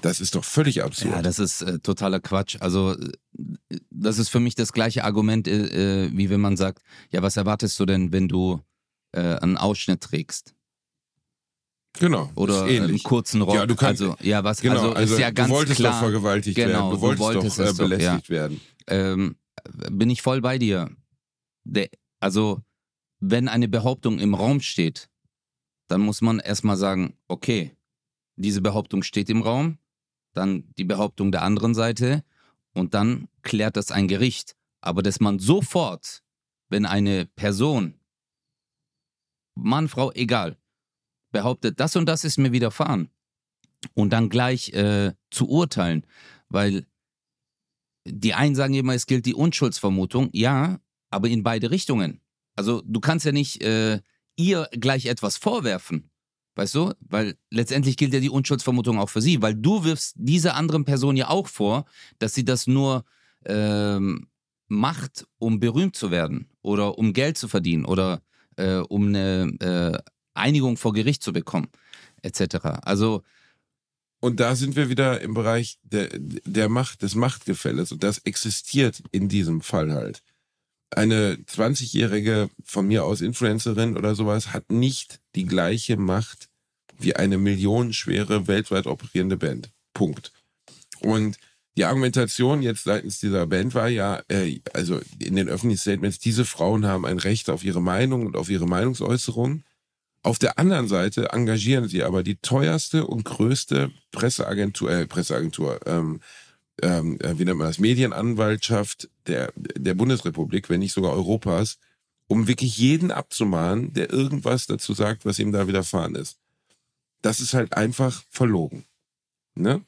Das ist doch völlig absurd. Ja, das ist äh, totaler Quatsch. Also, äh, das ist für mich das gleiche Argument, äh, äh, wie wenn man sagt, ja, was erwartest du denn, wenn du äh, einen Ausschnitt trägst? genau. Oder einen kurzen Rock? Ja, du kannst- also, ja, was, Genau, also, also, ist ja ganz du wolltest klar, doch vergewaltigt Genau, werden. Du du wolltest, wolltest doch äh, es doch, belästigt werden. ähm, bin ich voll bei dir. Der, also, wenn eine Behauptung im Raum steht, dann muss man erstmal sagen, okay, diese Behauptung steht im Raum, dann die Behauptung der anderen Seite und dann klärt das ein Gericht. Aber dass man sofort, wenn eine Person, Mann, Frau, egal, behauptet, das und das ist mir widerfahren und dann gleich äh, zu urteilen, weil die einen sagen immer, es gilt die Unschuldsvermutung, ja, aber in beide Richtungen. Also du kannst ja nicht äh, ihr gleich etwas vorwerfen, weißt du? Weil letztendlich gilt ja die Unschuldsvermutung auch für sie, weil du wirfst dieser anderen Person ja auch vor, dass sie das nur ähm, macht, um berühmt zu werden oder um Geld zu verdienen oder äh, um eine äh, Einigung vor Gericht zu bekommen, etc. Also Und da sind wir wieder im Bereich der, der Macht, des Machtgefälles. Und das existiert in diesem Fall halt. Eine 20-jährige, von mir aus Influencerin oder sowas, hat nicht die gleiche Macht wie eine millionenschwere, weltweit operierende Band. Punkt. Und die Argumentation jetzt seitens dieser Band war ja, äh, also in den öffentlichen Statements, diese Frauen haben ein Recht auf ihre Meinung und auf ihre Meinungsäußerung. Auf der anderen Seite engagieren sie aber die teuerste und größte Presseagentur, äh, Presseagentur, ähm, ähm, äh, wie nennt man das, Medienanwaltschaft der, der Bundesrepublik, wenn nicht sogar Europas, um wirklich jeden abzumahnen, der irgendwas dazu sagt, was ihm da widerfahren ist. Das ist halt einfach verlogen. Ne?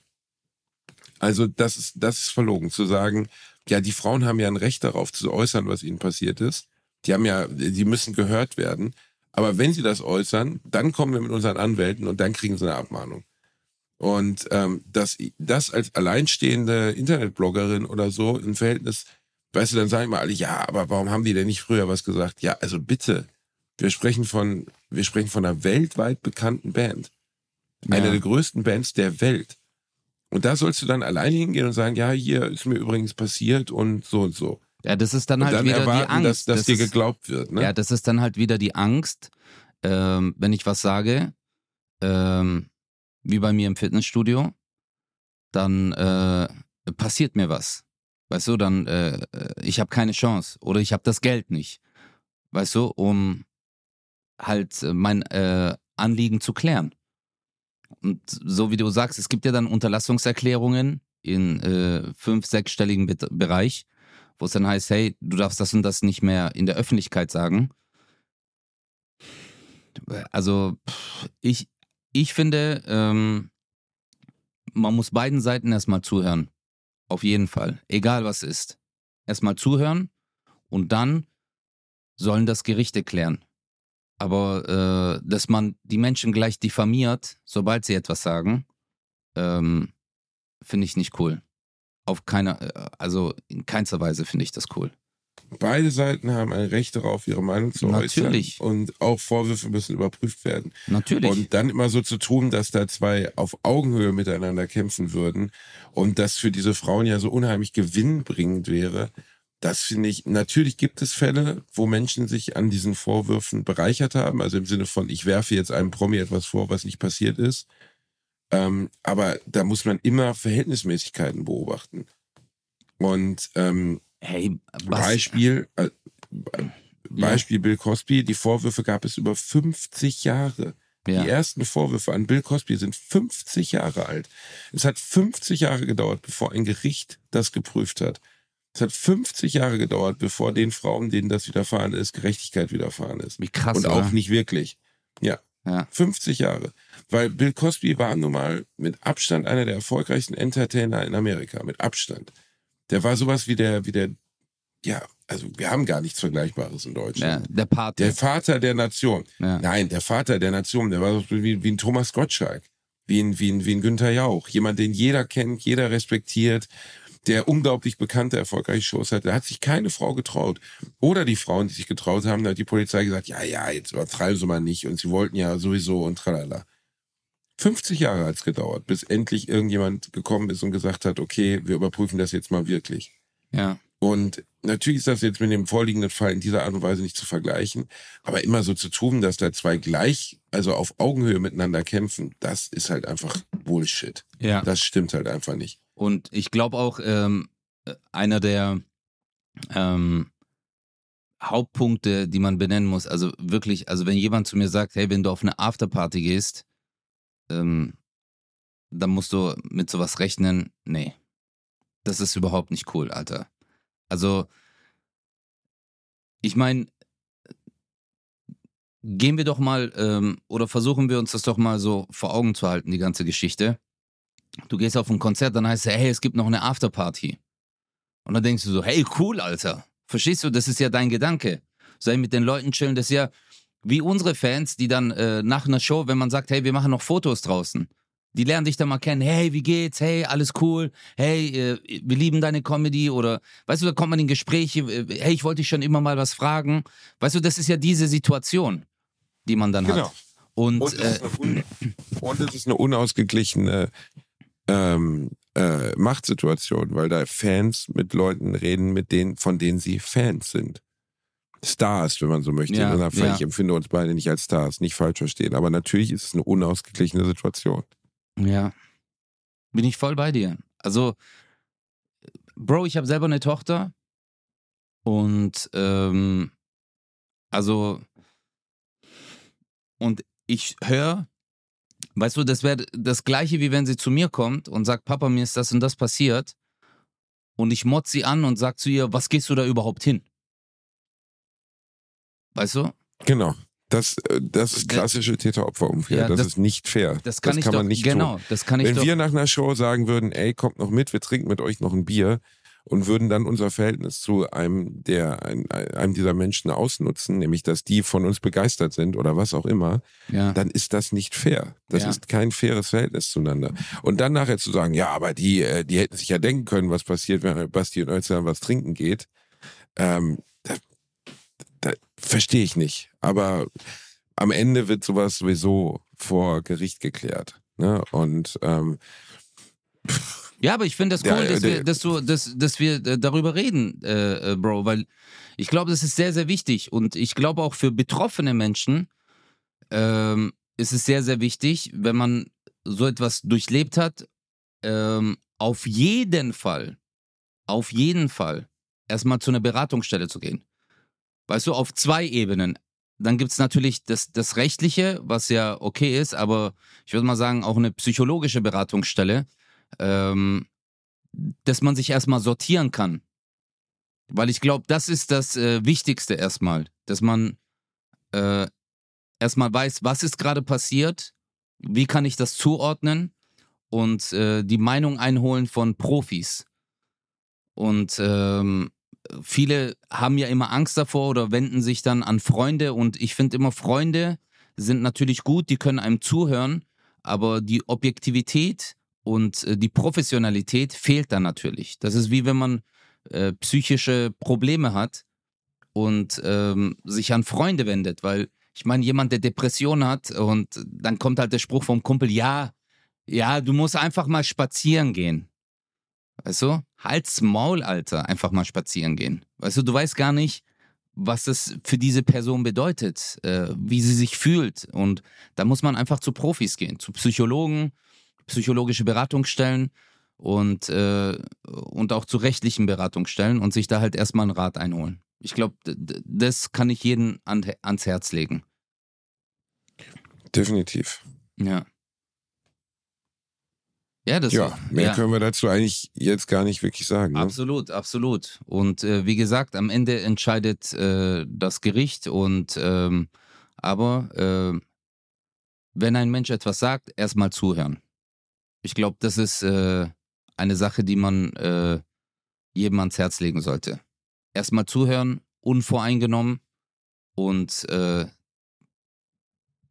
Also das ist, das ist verlogen, zu sagen, ja, die Frauen haben ja ein Recht darauf zu äußern, was ihnen passiert ist. Die haben ja, die müssen gehört werden. Aber wenn sie das äußern, dann kommen wir mit unseren Anwälten und dann kriegen sie eine Abmahnung. Und ähm, dass das als alleinstehende Internetbloggerin oder so im Verhältnis, weißt du, dann sagen immer alle, ja, aber warum haben die denn nicht früher was gesagt? Ja, also bitte, wir sprechen von, wir sprechen von einer weltweit bekannten Band. Einer Ja. der größten Bands der Welt. Und da sollst du dann alleine hingehen und sagen, ja, hier ist mir übrigens passiert und so und so. ja, das ist dann Und halt dann wieder erwarten, die Angst. dass, dass Das dir ist- geglaubt wird. Ne? Ja, das ist dann halt wieder die Angst, ähm, wenn ich was sage, ähm, wie bei mir im Fitnessstudio, dann äh, passiert mir was. Weißt du, dann, äh, ich habe keine Chance oder ich habe das Geld nicht. Weißt du, um halt mein äh, Anliegen zu klären. Und so wie du sagst, es gibt ja dann Unterlassungserklärungen in äh, fünf-, sechsstelligen Be Bereich, wo es dann heißt, hey, du darfst das und das nicht mehr in der Öffentlichkeit sagen. Also ich, ich finde, ähm, man muss beiden Seiten erstmal zuhören. Auf jeden Fall. Egal was ist. Erstmal zuhören und dann sollen das Gerichte klären. Aber äh, dass man die Menschen gleich diffamiert, sobald sie etwas sagen, ähm, finde ich nicht cool. Auf keiner, äh, also in keinster Weise finde ich das cool. Beide Seiten haben ein Recht darauf, ihre Meinung zu Natürlich. äußern. Und auch Vorwürfe müssen überprüft werden. Natürlich. Und dann immer so zu tun, dass da zwei auf Augenhöhe miteinander kämpfen würden und das für diese Frauen ja so unheimlich gewinnbringend wäre. Das finde ich, natürlich gibt es Fälle, wo Menschen sich an diesen Vorwürfen bereichert haben. Also im Sinne von, ich werfe jetzt einem Promi etwas vor, was nicht passiert ist. Ähm, aber da muss man immer Verhältnismäßigkeiten beobachten. Und ähm, hey, was? Beispiel, äh, Beispiel Bill Cosby, die Vorwürfe gab es über 50 Jahre. Ja. Die ersten Vorwürfe an Bill Cosby sind 50 Jahre alt. Es hat 50 Jahre gedauert, bevor ein Gericht das geprüft hat. Es hat 50 Jahre gedauert, bevor den Frauen, denen das widerfahren ist, Gerechtigkeit widerfahren ist. Wie krass, Und oder? auch nicht wirklich. Ja, Ja. 50 Jahre. Weil Bill Cosby war nun mal mit Abstand einer der erfolgreichsten Entertainer in Amerika. Mit Abstand. Der war sowas wie der, wie der, ja, also wir haben gar nichts Vergleichbares in Ja, Deutschland. der Pate. Der Vater der Nation. ja. Nein, der Vater der Nation, der war so wie, wie ein Thomas Gottschalk, wie ein, wie, ein, wie ein Günther Jauch. Jemand, den jeder kennt, jeder respektiert, der unglaublich bekannte, erfolgreiche Shows hat. Da hat sich keine Frau getraut. Oder die Frauen, die sich getraut haben, da hat die Polizei gesagt, ja, ja, jetzt übertreiben Sie mal nicht. Und sie wollten ja sowieso und tralala. 50 Jahre hat es gedauert, bis endlich irgendjemand gekommen ist und gesagt hat, okay, wir überprüfen das jetzt mal wirklich. ja. Und natürlich ist das jetzt mit dem vorliegenden Fall in dieser Art und Weise nicht zu vergleichen, aber immer so zu tun, dass da zwei gleich, also auf Augenhöhe miteinander kämpfen, das ist halt einfach Bullshit. ja. Das stimmt halt einfach nicht. Und ich glaube auch, ähm, äh, einer der ähm, Hauptpunkte, die man benennen muss, also wirklich, also wenn jemand zu mir sagt, hey, wenn du auf eine Afterparty gehst, ähm, dann musst du mit sowas rechnen. Nee. Das ist überhaupt nicht cool, Alter. Also, ich meine, gehen wir doch mal, ähm, oder versuchen wir uns das doch mal so vor Augen zu halten, die ganze Geschichte. Du gehst auf ein Konzert, dann heißt es, hey, es gibt noch eine Afterparty. Und dann denkst du so, hey, cool, Alter. Verstehst du, das ist ja dein Gedanke. Sei mit den Leuten chillen, das ist ja wie unsere Fans, die dann äh, nach einer Show, wenn man sagt, hey, wir machen noch Fotos draußen, die lernen dich dann mal kennen, hey, wie geht's, hey, alles cool, hey, äh, wir lieben deine Comedy oder, weißt du, da kommt man in Gespräche, äh, hey, ich wollte dich schon immer mal was fragen. Weißt du, das ist ja diese Situation, die man dann Genau. hat. Und, Und, äh, es, ist eine un und es ist eine unausgeglichene ähm, äh, Machtsituation, weil da Fans mit Leuten reden, mit denen, von denen sie Fans sind. Stars, wenn man so möchte. Ja, Fall, ja. Ich empfinde uns beide nicht als Stars, nicht falsch verstehen. Aber natürlich ist es eine unausgeglichene Situation. Ja. Bin ich voll bei dir. Also, Bro, ich habe selber eine Tochter und ähm, also und ich höre, weißt du, das wäre das gleiche, wie wenn sie zu mir kommt und sagt, Papa, mir ist das und das passiert und ich motz sie an und sag zu ihr, was gehst du da überhaupt hin? Weißt du? Genau. Das, äh, das ist klassische Täter-Opfer-Umkehr. Ja, das, das- ist nicht fair. Das kann ich kann doch, man nicht genau, tun. das kann ich Wenn doch. wir nach einer Show sagen würden, ey, kommt noch mit, wir trinken mit euch noch ein Bier und würden dann unser Verhältnis zu einem der ein, einem dieser Menschen ausnutzen, nämlich dass die von uns begeistert sind oder was auch immer, ja. dann ist das nicht fair. Das Ja. ist kein faires Verhältnis zueinander. Und dann nachher zu sagen, ja, aber die, äh, die hätten sich ja denken können, was passiert, wenn Basti und Özcan was trinken geht, ähm, verstehe ich nicht. Aber am Ende wird sowas sowieso vor Gericht geklärt. Ne? Und ähm, Ja, aber ich finde das cool, Ja, dass, wir, dass, du, dass, dass wir äh, darüber reden, äh, äh, Bro, weil ich glaube, das ist sehr, sehr wichtig. Und ich glaube auch für betroffene Menschen ähm, ist es sehr, sehr wichtig, wenn man so etwas durchlebt hat, ähm, auf jeden Fall, auf jeden Fall erstmal zu einer Beratungsstelle zu gehen. Weißt du, auf zwei Ebenen. Dann gibt es natürlich das, das Rechtliche, was ja okay ist, aber ich würde mal sagen, auch eine psychologische Beratungsstelle, ähm, dass man sich erstmal sortieren kann. Weil ich glaube, das ist das äh, Wichtigste erstmal, dass man äh, erstmal weiß, was ist gerade passiert, wie kann ich das zuordnen und äh, die Meinung einholen von Profis. Und ähm, viele haben ja immer Angst davor oder wenden sich dann an Freunde und ich finde immer, Freunde sind natürlich gut, die können einem zuhören, aber die Objektivität und äh, die Professionalität fehlt dann natürlich. Das ist wie wenn man äh, psychische Probleme hat und ähm, sich an Freunde wendet, weil ich meine, jemand, der Depression hat und dann kommt halt der Spruch vom Kumpel, ja, ja, du musst einfach mal spazieren gehen. Weißt du? Halt's Maul, Alter, einfach mal spazieren gehen. Weißt du, du weißt gar nicht, was es für diese Person bedeutet, äh, wie sie sich fühlt. Und da muss man einfach zu Profis gehen, zu Psychologen, psychologische Beratungsstellen und, äh, und auch zu rechtlichen Beratungsstellen und sich da halt erstmal einen Rat einholen. Ich glaube, das kann ich jedem an, ans Herz legen. Definitiv. Ja. Ja, das ja, mehr ja. können wir dazu eigentlich jetzt gar nicht wirklich sagen. Ne? Absolut, absolut. Und äh, wie gesagt, am Ende entscheidet äh, das Gericht und ähm, aber äh, wenn ein Mensch etwas sagt, erstmal zuhören. Ich glaube, das ist äh, eine Sache, die man äh, jedem ans Herz legen sollte. Erstmal zuhören, unvoreingenommen und äh,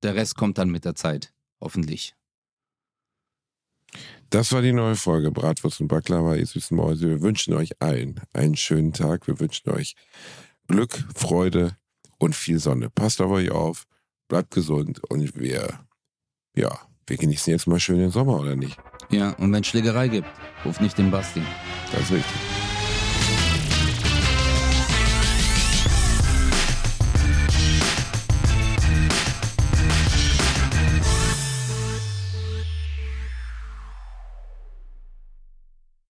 der Rest kommt dann mit der Zeit, hoffentlich. Das war die neue Folge Bratwurst und Baklava, ihr süßen Mäuse. Wir wünschen euch allen einen schönen Tag. Wir wünschen euch Glück, Freude und viel Sonne. Passt auf euch auf, bleibt gesund und wir, ja, wir genießen jetzt mal schön den Sommer, oder nicht? Ja, und wenn es Schlägerei gibt, ruft nicht den Basti. Das ist richtig.